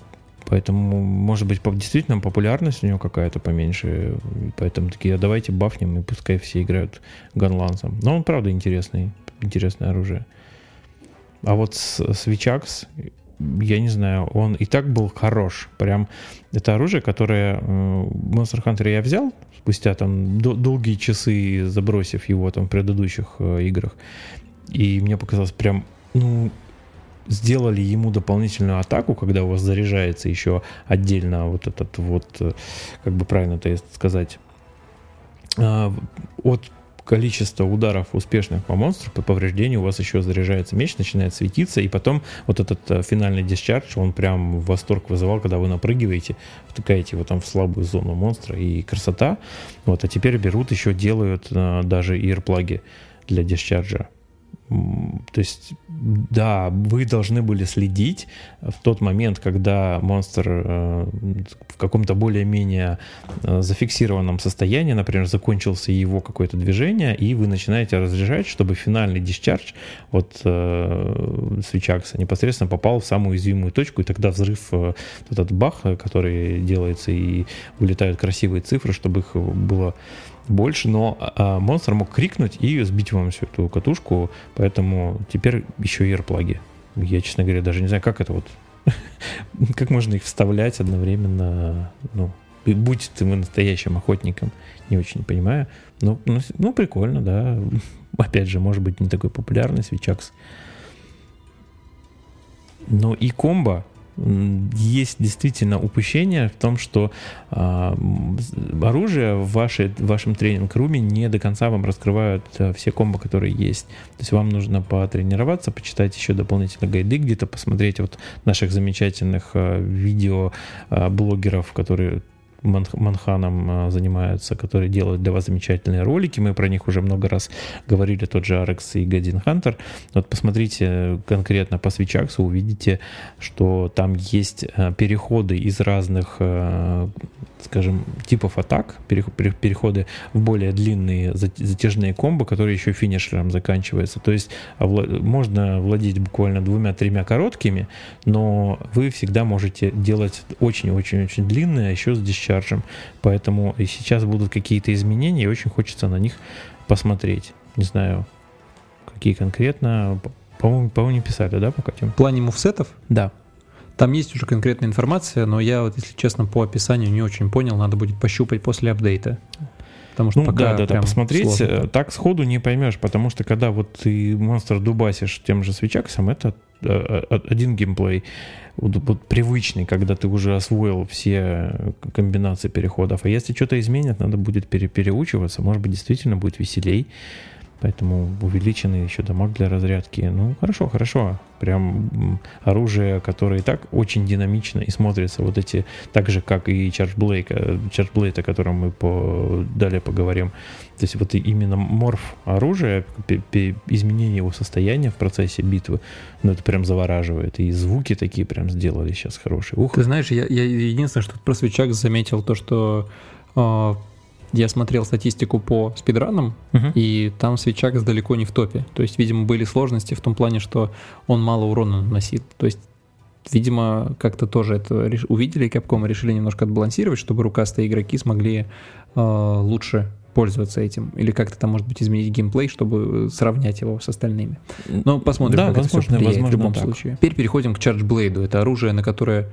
Поэтому, может быть, действительно популярность у него какая-то поменьше. Поэтому такие, а давайте бафнем, и пускай все играют ганлансом. Но он, правда, интересный. Интересное оружие. А вот с, с Вичакс, я не знаю, он и так был хорош. Прям это оружие, которое э, Monster Hunter я взял спустя там долгие часы, забросив его там в предыдущих э, играх. И мне показалось прям, ну, сделали ему дополнительную атаку, когда у вас заряжается еще отдельно вот этот вот, э, как бы правильно это сказать, а, от количества ударов успешных по монстру, по повреждению у вас еще заряжается меч, начинает светиться, и потом вот этот э, финальный дисчардж, он прям восторг вызывал, когда вы напрыгиваете, втыкаете его там в слабую зону монстра, и красота. Вот, а теперь берут еще, делают а, даже ирплаги для дисчарджа то есть, да, вы должны были следить в тот момент, когда монстр э, в каком-то более-менее э, зафиксированном состоянии, например, закончился его какое-то движение, и вы начинаете разряжать, чтобы финальный дисчардж от э, свечакса непосредственно попал в самую уязвимую точку, и тогда взрыв, этот бах, который делается, и вылетают красивые цифры, чтобы их было больше, но а, монстр мог крикнуть и сбить вам всю эту катушку, поэтому теперь еще и AirPlug. Я, честно говоря, даже не знаю, как это вот, как можно их вставлять одновременно, ну, будь ты настоящим охотником, не очень понимаю. Ну, ну, ну, прикольно, да. Опять же, может быть, не такой популярный свечакс. Но и комбо есть действительно упущение в том, что э, оружие в, вашей, в вашем тренинг-руме не до конца вам раскрывают э, все комбо, которые есть. То есть вам нужно потренироваться, почитать еще дополнительно гайды, где-то посмотреть вот наших замечательных э, видео э, блогеров, которые Манханом а, занимаются, которые делают для вас замечательные ролики. Мы про них уже много раз говорили, тот же Арекс и Гадин Хантер. Вот посмотрите конкретно по свечаксу, увидите, что там есть а, переходы из разных а, скажем, типов атак, переходы в более длинные затяжные комбо, которые еще финишером заканчиваются. То есть можно владеть буквально двумя-тремя короткими, но вы всегда можете делать очень-очень-очень длинные, а еще с дисчарджем. Поэтому и сейчас будут какие-то изменения, и очень хочется на них посмотреть. Не знаю, какие конкретно. По-моему, по-моему, не писали, да, пока, Тим? В плане мувсетов? Да. Там есть уже конкретная информация, но я вот, если честно, по описанию не очень понял, надо будет пощупать после апдейта. Потому что ну, пока да, да, да, посмотреть сложно. Э, так сходу не поймешь, потому что когда вот ты монстр дубасишь тем же свечаксом, это э, э, один геймплей вот, вот привычный, когда ты уже освоил все комбинации переходов. А если что-то изменят, надо будет пере переучиваться, может быть, действительно будет веселей. Поэтому увеличенный еще дамаг для разрядки. Ну, хорошо, хорошо. Прям оружие, которое и так очень динамично и смотрится вот эти, так же, как и Charge Blade, э, Charge Blade о котором мы по, далее поговорим. То есть вот именно морф оружия, изменение его состояния в процессе битвы, ну, это прям завораживает. И звуки такие прям сделали сейчас хорошие. Ух. Ты знаешь, я, я единственное, что про свечак заметил, то, что э, я смотрел статистику по спидранам, uh-huh. и там свечак далеко не в топе. То есть, видимо, были сложности в том плане, что он мало урона наносит. То есть, видимо, как-то тоже это увидели Capcom и решили немножко отбалансировать, чтобы рукастые игроки смогли э, лучше пользоваться этим. Или как-то там, может быть, изменить геймплей, чтобы сравнять его с остальными. Но посмотрим, да, как возможно, это все возможно, в любом так. случае. Теперь переходим к Charge Blade. Это оружие, на которое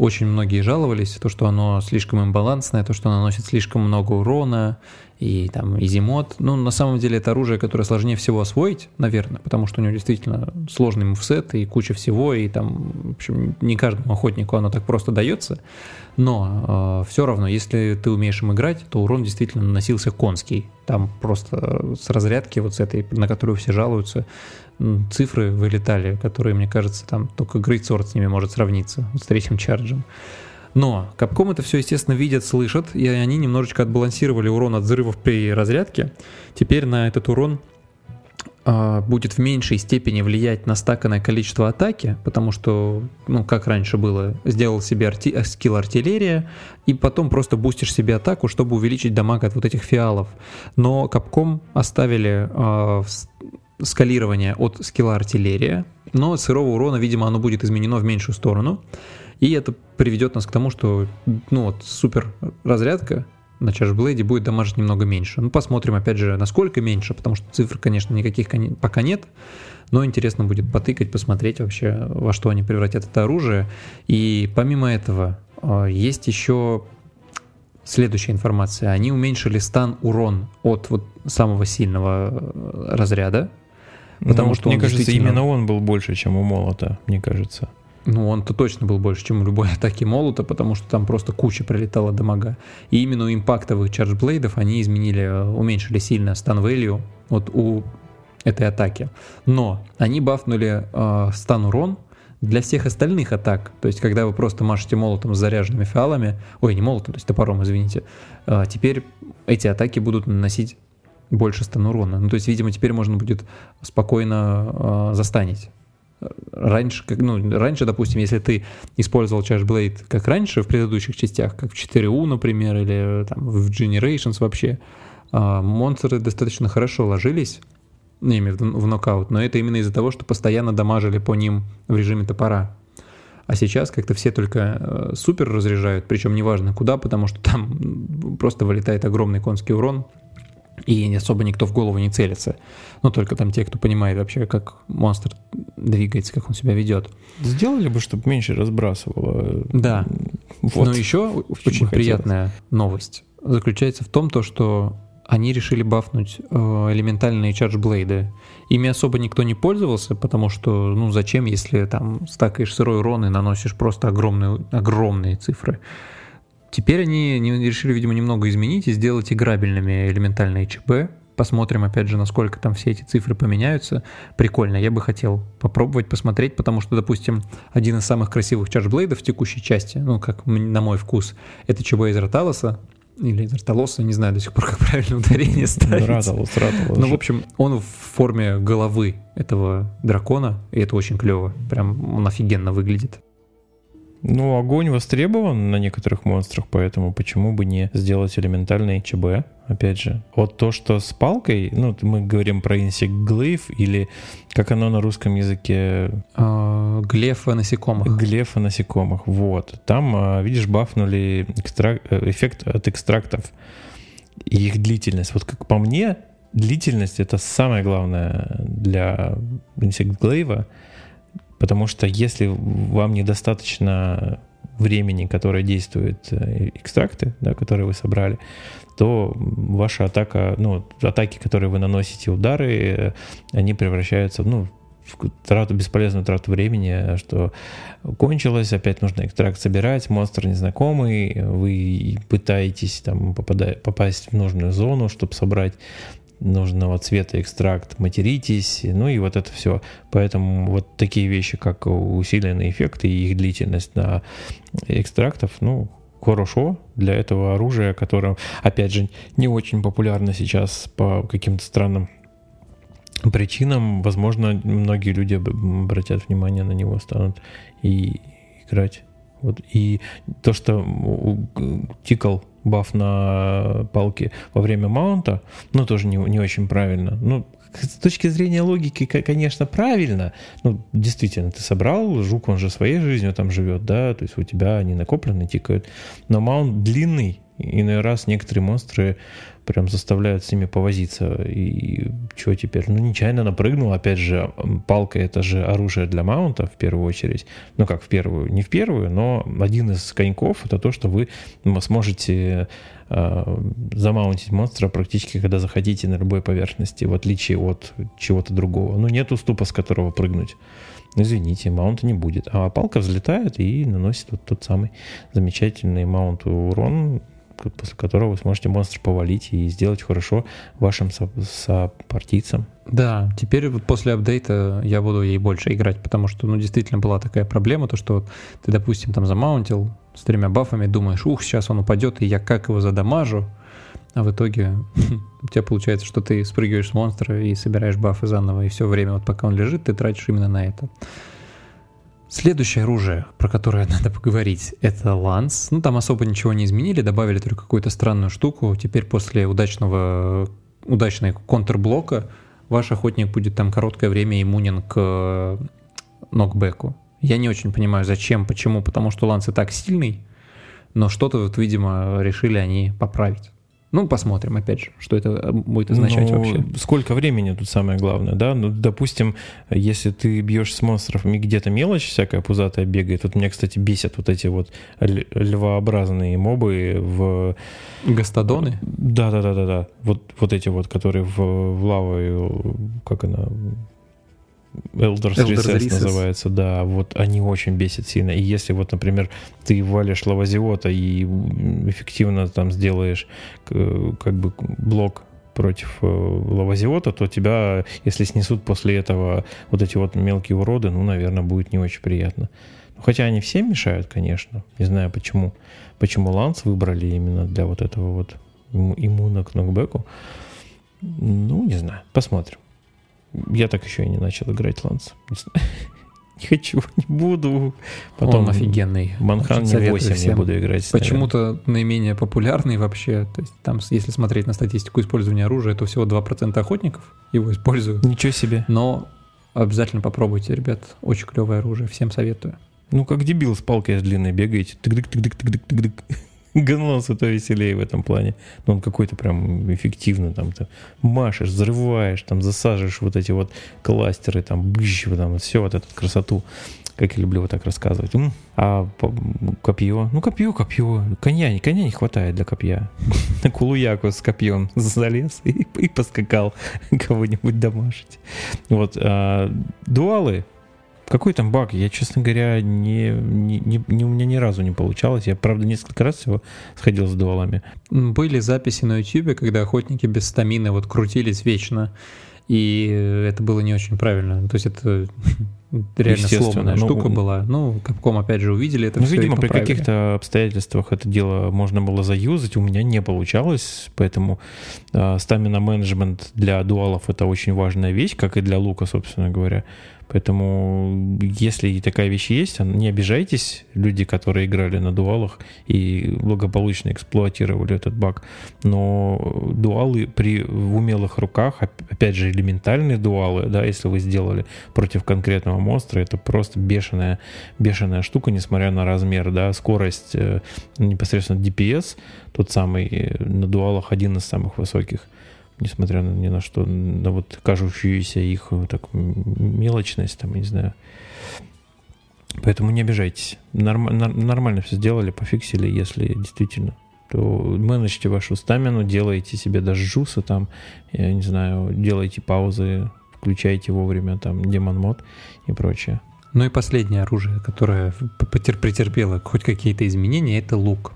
очень многие жаловались, то, что оно слишком имбалансное, то, что оно наносит слишком много урона, и там изимод. Ну, на самом деле, это оружие, которое сложнее всего освоить, наверное, потому что у него действительно сложный мувсет и куча всего, и там, в общем, не каждому охотнику оно так просто дается. Но э, все равно, если ты умеешь им играть, то урон действительно наносился конский. Там просто с разрядки вот с этой, на которую все жалуются, цифры вылетали, которые, мне кажется, там только Sword с ними может сравниться, с третьим чарджем. Но Capcom это все, естественно, видят, слышат, и они немножечко отбалансировали урон от взрывов при разрядке. Теперь на этот урон а, будет в меньшей степени влиять на стаканное количество атаки, потому что, ну, как раньше было, сделал себе арти- э, скилл артиллерия, и потом просто бустишь себе атаку, чтобы увеличить дамаг от вот этих фиалов. Но Capcom оставили э, скалирование от скилла артиллерия, но сырого урона, видимо, оно будет изменено в меньшую сторону. И это приведет нас к тому, что ну вот супер разрядка на Chargeblade будет дамажить немного меньше. Ну, посмотрим, опять же, насколько меньше, потому что цифр, конечно, никаких пока нет, но интересно будет потыкать, посмотреть вообще, во что они превратят это оружие. И помимо этого, а, есть еще следующая информация. Они уменьшили стан урон от вот самого сильного э, разряда, Потому ну, что мне кажется, действительно... именно он был больше, чем у молота, мне кажется. Ну, он-то точно был больше, чем у любой атаки молота, потому что там просто куча прилетала дамага. И именно у импактовых чарджблейдов они изменили, э, уменьшили сильно стан value вот у этой атаки. Но они бафнули э, стан урон для всех остальных атак. То есть, когда вы просто машете молотом с заряженными фиалами, ой, не молотом, то есть топором, извините, э, теперь эти атаки будут наносить больше стан урона. Ну, то есть, видимо, теперь можно будет спокойно э, застанить. Раньше, как, ну, раньше, допустим, если ты использовал Charge Blade как раньше в предыдущих частях, как в 4U, например, или там, в Generations вообще, э, монстры достаточно хорошо ложились, ну, именно в, в нокаут, но это именно из-за того, что постоянно дамажили по ним в режиме топора. А сейчас как-то все только э, супер разряжают, причем неважно куда, потому что там просто вылетает огромный конский урон, и особо никто в голову не целится. Ну, только там те, кто понимает вообще, как монстр двигается, как он себя ведет. Сделали бы, чтобы меньше разбрасывало. Да. Вот. Но еще очень, очень приятная новость заключается в том, то, что они решили бафнуть э, элементальные чардж-блейды. Ими особо никто не пользовался, потому что, ну, зачем, если там стакаешь сырой урон и наносишь просто огромные, огромные цифры. Теперь они решили, видимо, немного изменить и сделать играбельными элементальные ЧБ. Посмотрим, опять же, насколько там все эти цифры поменяются. Прикольно, я бы хотел попробовать, посмотреть, потому что, допустим, один из самых красивых чарджблейдов в текущей части, ну, как на мой вкус, это ЧБ из Роталоса, или Ртолоса, не знаю до сих пор, как правильно ударение ставить. Ратолос, Ратолос. Ну, в общем, он в форме головы этого дракона, и это очень клево. Прям он офигенно выглядит. Ну, огонь востребован на некоторых монстрах, поэтому почему бы не сделать элементальный ЧБ, опять же. Вот то, что с палкой, ну, мы говорим про инсект глейв или как оно на русском языке? А, глефа насекомых. Глефа насекомых, вот. Там, а, видишь, бафнули экстрак... Э, эффект от экстрактов и их длительность. Вот как по мне, длительность — это самое главное для инсект глейва — Потому что если вам недостаточно времени, которое действует э, экстракты, да, которые вы собрали, то ваша атака, ну, атаки, которые вы наносите, удары, э, они превращаются ну, в трату, бесполезную трату времени, что кончилось, опять нужно экстракт собирать, монстр незнакомый, вы пытаетесь там попадать, попасть в нужную зону, чтобы собрать нужного цвета экстракт, материтесь, ну и вот это все. Поэтому вот такие вещи, как усиленные эффекты и их длительность на экстрактов, ну, хорошо для этого оружия, которое, опять же, не очень популярно сейчас по каким-то странным причинам. Возможно, многие люди обратят внимание на него, станут и играть. Вот. И то, что тикал баф на палке во время маунта, ну, тоже не, не очень правильно. Ну, с точки зрения логики, конечно, правильно. Ну, действительно, ты собрал, жук, он же своей жизнью там живет, да, то есть у тебя они накоплены, тикают. Но маунт длинный, иной раз некоторые монстры прям заставляют с ними повозиться. И что теперь? Ну, нечаянно напрыгнул. Опять же, палка — это же оружие для маунта в первую очередь. Ну, как в первую? Не в первую, но один из коньков — это то, что вы сможете э, замаунтить монстра практически, когда захотите на любой поверхности, в отличие от чего-то другого. Ну, нет уступа, с которого прыгнуть. Ну, извините, маунта не будет. А палка взлетает и наносит вот тот самый замечательный маунт урон, после которого вы сможете монстр повалить и сделать хорошо вашим сопартийцам. Да, теперь вот после апдейта я буду ей больше играть, потому что, ну, действительно была такая проблема, то, что вот ты, допустим, там замаунтил с тремя бафами, думаешь, ух, сейчас он упадет, и я как его задамажу, а в итоге у тебя получается, что ты спрыгиваешь с монстра и собираешь бафы заново, и все время, вот пока он лежит, ты тратишь именно на это. Следующее оружие, про которое надо поговорить, это ланс. Ну, там особо ничего не изменили, добавили только какую-то странную штуку. Теперь после удачного, удачной контрблока ваш охотник будет там короткое время иммунен к э, нокбеку. Я не очень понимаю, зачем, почему, потому что ланс и так сильный, но что-то вот, видимо, решили они поправить. Ну, посмотрим, опять же, что это э, будет означать ну, вообще. Сколько времени тут самое главное, да? Ну, допустим, если ты бьешь с монстров, где-то мелочь всякая пузатая бегает. Вот меня, кстати, бесят вот эти вот львообразные мобы в... Гастодоны? Да-да-да-да-да. Вот, вот эти вот, которые в, в лаву, как она, Elders, Elders Recess, Recess называется, да, вот они очень бесят сильно. И если вот, например, ты валишь лавазиота и эффективно там сделаешь как бы блок против э, лавазиота, то тебя, если снесут после этого вот эти вот мелкие уроды, ну, наверное, будет не очень приятно. Хотя они всем мешают, конечно. Не знаю почему. Почему Ланс выбрали именно для вот этого вот иммуна к нокбеку. Ну, не знаю, посмотрим. Я так еще и не начал играть Ланс. Не. Не хочу, не буду. Потом Он офигенный. Манхан 8 всем. не буду играть. Почему-то наименее популярный вообще. То есть там, если смотреть на статистику использования оружия, то всего 2% охотников его используют. Ничего себе. Но обязательно попробуйте, ребят. Очень клевое оружие, всем советую. Ну, как дебил с палкой с длинной бегаете. Тык-дык-тык-дык-тык-дык-тык. Гнался то веселее в этом плане. Но он какой-то прям эффективный. Там ты машешь, взрываешь, там засаживаешь вот эти вот кластеры, там быщ, там все вот эту красоту. Как я люблю вот так рассказывать. А копье? Ну, копье, копье. Коня, коня не хватает для копья. На кулуяку с копьем залез и, и поскакал кого-нибудь домашить. Вот. А, дуалы какой там баг? Я, честно говоря, не, не, не, у меня ни разу не получалось. Я, правда, несколько раз всего сходил с дуалами. Были записи на YouTube, когда охотники без стамины вот крутились вечно. И это было не очень правильно. То есть это реально сломанная ну, штука была. Ну, Капком опять же увидели это ну, все видимо, при каких-то обстоятельствах это дело можно было заюзать. У меня не получалось, поэтому э, стамина менеджмент для дуалов это очень важная вещь, как и для лука, собственно говоря. Поэтому, если такая вещь есть, не обижайтесь, люди, которые играли на дуалах и благополучно эксплуатировали этот баг. Но дуалы при в умелых руках, опять же, элементальные дуалы, да, если вы сделали против конкретного монстра, это просто бешеная, бешеная штука, несмотря на размер, да, скорость э, непосредственно DPS, тот самый э, на дуалах один из самых высоких несмотря на ни на что, на вот кажущуюся их э, так мелочность, там, не знаю. Поэтому не обижайтесь. Норм, нормально все сделали, пофиксили, если действительно то менеджите вашу стамину, делайте себе даже жусы там, я не знаю, делайте паузы, включайте вовремя там демон мод и прочее. Ну и последнее оружие, которое претерпело хоть какие-то изменения, это лук.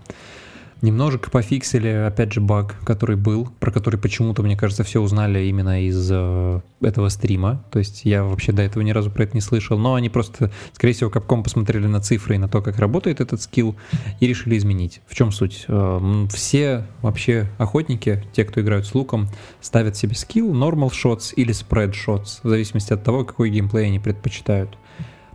Немножко пофиксили, опять же, баг, который был, про который почему-то, мне кажется, все узнали именно из э, этого стрима. То есть я вообще до этого ни разу про это не слышал. Но они просто, скорее всего, капком посмотрели на цифры и на то, как работает этот скилл, и решили изменить. В чем суть? Э, все вообще охотники, те, кто играют с луком, ставят себе скилл normal shots или spread shots, в зависимости от того, какой геймплей они предпочитают.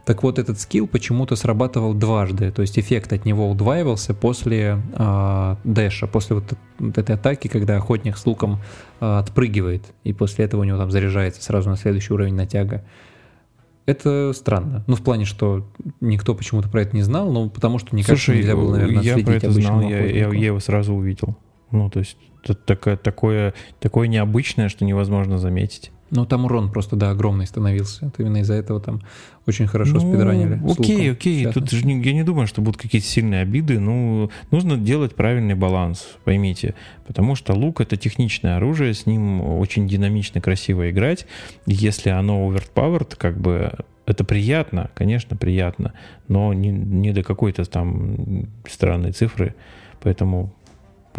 Так вот, этот скилл почему-то срабатывал дважды, то есть эффект от него удваивался после э, дэша, после вот, вот этой атаки, когда охотник с луком э, отпрыгивает, и после этого у него там заряжается сразу на следующий уровень натяга. Это странно. Ну, в плане, что никто почему-то про это не знал, но потому что никак Слушай, нельзя было, наверное, я про это знал, я, я, я его сразу увидел. Ну, то есть это такое, такое, такое необычное, что невозможно заметить. Ну, там урон просто, да, огромный становился. Это именно из-за этого там очень хорошо ну, спидранили. Окей, окей. Тут же не, я не думаю, что будут какие-то сильные обиды. Ну, нужно делать правильный баланс, поймите. Потому что лук — это техничное оружие, с ним очень динамично, красиво играть. Если оно overpowered, как бы это приятно, конечно, приятно, но не, не до какой-то там странной цифры. Поэтому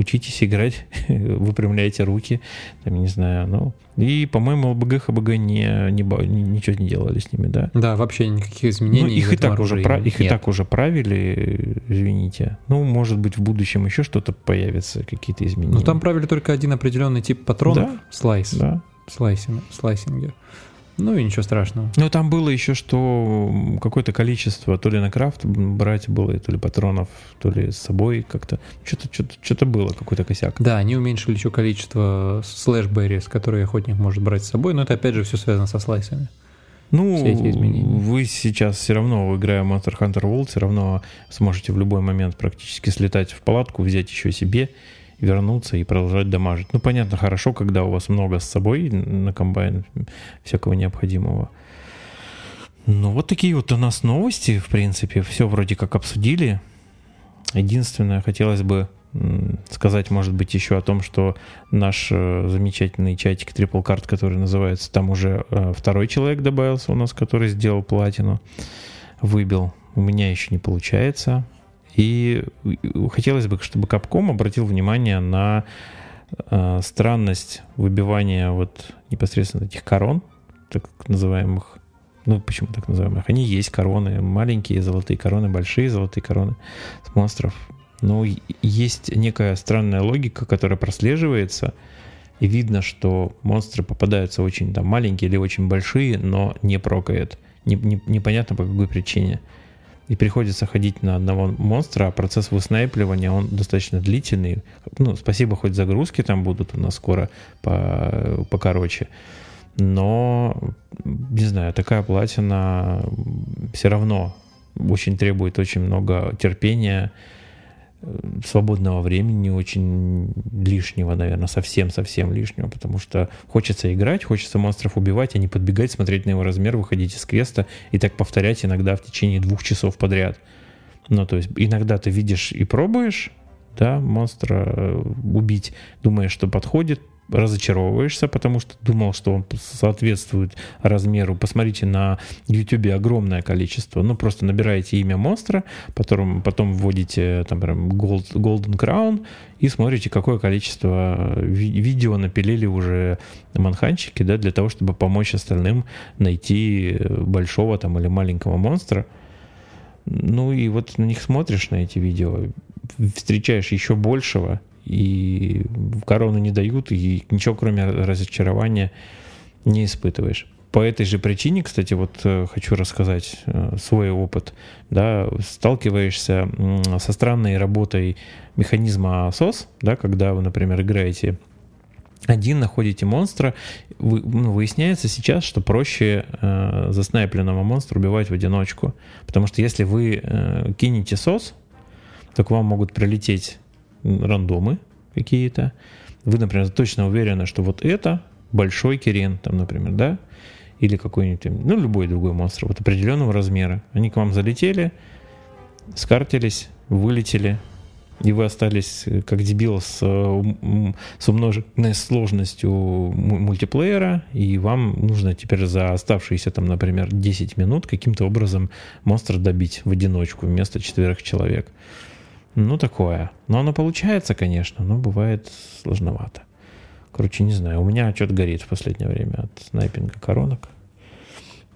учитесь играть, выпрямляйте руки, там, не знаю, ну. И, по-моему, ЛБГ, ХБГ не, не, ничего не делали с ними, да? Да, вообще никаких изменений. Ну, их, и так, уже, прав, их и так уже правили, извините. Ну, может быть, в будущем еще что-то появится, какие-то изменения. Ну, там правили только один определенный тип патронов, да? слайс. Да. Слайсинг, слайсинги. Ну и ничего страшного. Ну там было еще, что какое-то количество, то ли на крафт брать было, то ли патронов, то ли с собой как-то. Что-то что что было, какой-то косяк. Да, они уменьшили еще количество slashberries, которые охотник может брать с собой, но это опять же все связано со слайсами. Ну, вы сейчас все равно, играя в Monster Hunter World, все равно сможете в любой момент практически слетать в палатку, взять еще себе вернуться и продолжать дамажить. Ну, понятно, хорошо, когда у вас много с собой на комбайн всякого необходимого. Ну, вот такие вот у нас новости, в принципе. Все вроде как обсудили. Единственное, хотелось бы сказать, может быть, еще о том, что наш э, замечательный чатик Triple Card, который называется, там уже э, второй человек добавился у нас, который сделал платину, выбил. У меня еще не получается. И хотелось бы, чтобы Капком обратил внимание на э, странность выбивания вот непосредственно этих корон, так называемых, ну почему так называемых, они есть короны, маленькие золотые короны, большие золотые короны с монстров. Но есть некая странная логика, которая прослеживается, и видно, что монстры попадаются очень там маленькие или очень большие, но не прокает. Не, не, непонятно по какой причине. И приходится ходить на одного монстра, а процесс выснайпливания, он достаточно длительный. Ну, спасибо, хоть загрузки там будут у нас скоро по, покороче. Но, не знаю, такая платина все равно очень требует очень много терпения, свободного времени очень лишнего, наверное, совсем-совсем лишнего, потому что хочется играть, хочется монстров убивать, а не подбегать, смотреть на его размер, выходить из квеста и так повторять иногда в течение двух часов подряд. Ну, то есть иногда ты видишь и пробуешь, да, монстра э, убить, думаешь, что подходит, разочаровываешься, потому что думал, что он соответствует размеру. Посмотрите, на YouTube огромное количество. Ну, просто набираете имя монстра, потом, потом вводите там прям Gold, Golden Crown и смотрите, какое количество ви- видео напилили уже манханчики, да, для того, чтобы помочь остальным найти большого там или маленького монстра. Ну и вот на них смотришь, на эти видео, встречаешь еще большего, и корону не дают, и ничего кроме разочарования не испытываешь. По этой же причине, кстати, вот э, хочу рассказать э, свой опыт. Да, сталкиваешься со странной работой механизма SOS, да, когда вы, например, играете один, находите монстра, вы, ну, выясняется сейчас, что проще э, заснайпленного монстра убивать в одиночку. Потому что если вы э, кинете то к вам могут прилететь рандомы какие-то. Вы, например, точно уверены, что вот это большой Кирен, там, например, да, или какой-нибудь, ну, любой другой монстр вот определенного размера. Они к вам залетели, скартились, вылетели, и вы остались э, как дебил с, с умноженной сложностью мультиплеера, и вам нужно теперь за оставшиеся там, например, 10 минут каким-то образом монстра добить в одиночку вместо четверых человек. Ну, такое. Но оно получается, конечно, но бывает сложновато. Короче, не знаю. У меня что-то горит в последнее время от снайпинга коронок.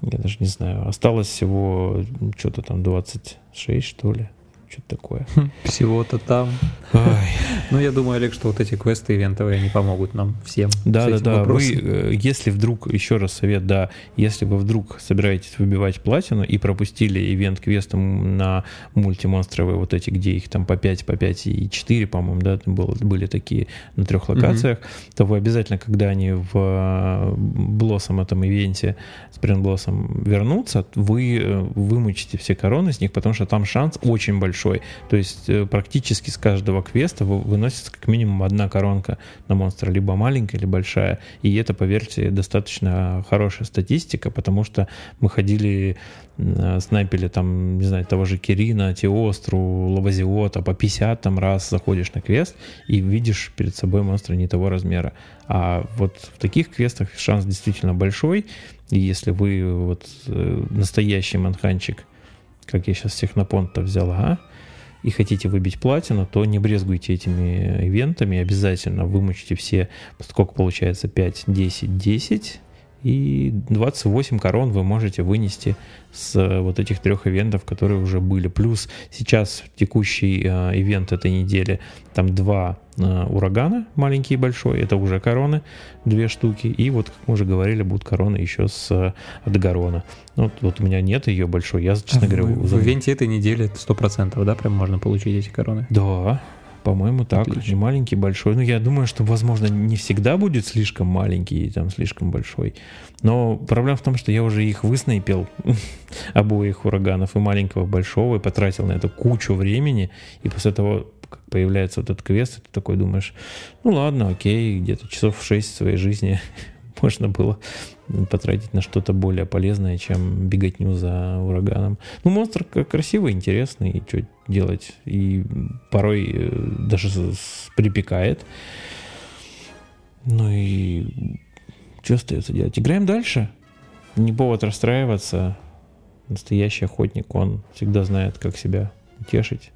Я даже не знаю. Осталось всего что-то там 26, что ли что-то такое. Всего-то там. Ну, я думаю, Олег, что вот эти квесты ивентовые, они помогут нам всем. Да, да, да. Вы, э, если вдруг, еще раз совет, да, если вы вдруг собираетесь выбивать платину и пропустили ивент квестом на мультимонстровые вот эти, где их там по 5, по 5 и 4, по-моему, да, было, были такие на трех локациях, mm-hmm. то вы обязательно, когда они в э, Блоссом этом ивенте, Спринт Блоссом вернутся, вы э, вымучите все короны с них, потому что там шанс очень большой большой. То есть э, практически с каждого квеста выносится как минимум одна коронка на монстра, либо маленькая, либо большая. И это, поверьте, достаточно хорошая статистика, потому что мы ходили, э, снайпили там, не знаю, того же Кирина, Теостру, Лавазиота, по 50 там раз заходишь на квест и видишь перед собой монстра не того размера. А вот в таких квестах шанс действительно большой, и если вы вот э, настоящий манханчик, как я сейчас всех на понт взял, а? И хотите выбить платину, то не брезгуйте этими ивентами, обязательно вымучите все, сколько получается, 5, 10, 10, и 28 корон вы можете вынести с э, вот этих трех ивентов, которые уже были. Плюс сейчас текущий э, ивент этой недели, там два э, урагана, маленький и большой, это уже короны, две штуки. И вот, как мы уже говорили, будут короны еще с э, Адгарона. Ну, вот, вот у меня нет ее большой, я, честно а говоря... В, в ивенте этой недели 100%, да, прям можно получить эти короны? Да, по-моему, так. Отлично. И маленький, большой. Ну, я думаю, что, возможно, не всегда будет слишком маленький и там слишком большой. Но проблема в том, что я уже их выснайпил, обоих ураганов, и маленького, и большого, и потратил на это кучу времени. И после того, как появляется вот этот квест, ты такой думаешь, ну ладно, окей, где-то часов 6 своей жизни можно было потратить на что-то более полезное, чем беготню за ураганом. Ну, монстр красивый, интересный, и что делать. И порой э, даже припекает. Ну и что остается делать? Играем дальше. Не повод расстраиваться. Настоящий охотник, он всегда знает, как себя утешить.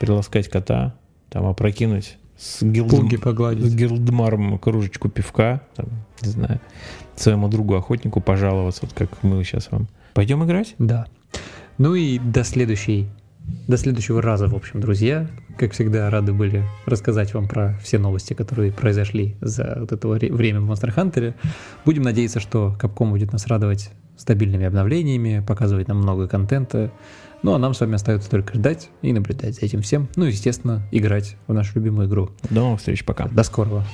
Приласкать кота, там опрокинуть с, гилд... с гилдмаром кружечку пивка, там, не знаю, своему другу охотнику пожаловаться, вот как мы сейчас вам. Пойдем играть? Да. Ну и до следующей До следующего раза, в общем, друзья. Как всегда, рады были рассказать вам про все новости, которые произошли за вот это время в Monster Hunter. Будем надеяться, что Capcom будет нас радовать стабильными обновлениями, показывать нам много контента. Ну а нам с вами остается только ждать и наблюдать за этим всем. Ну и, естественно, играть в нашу любимую игру. До новых встреч, пока. До скорого.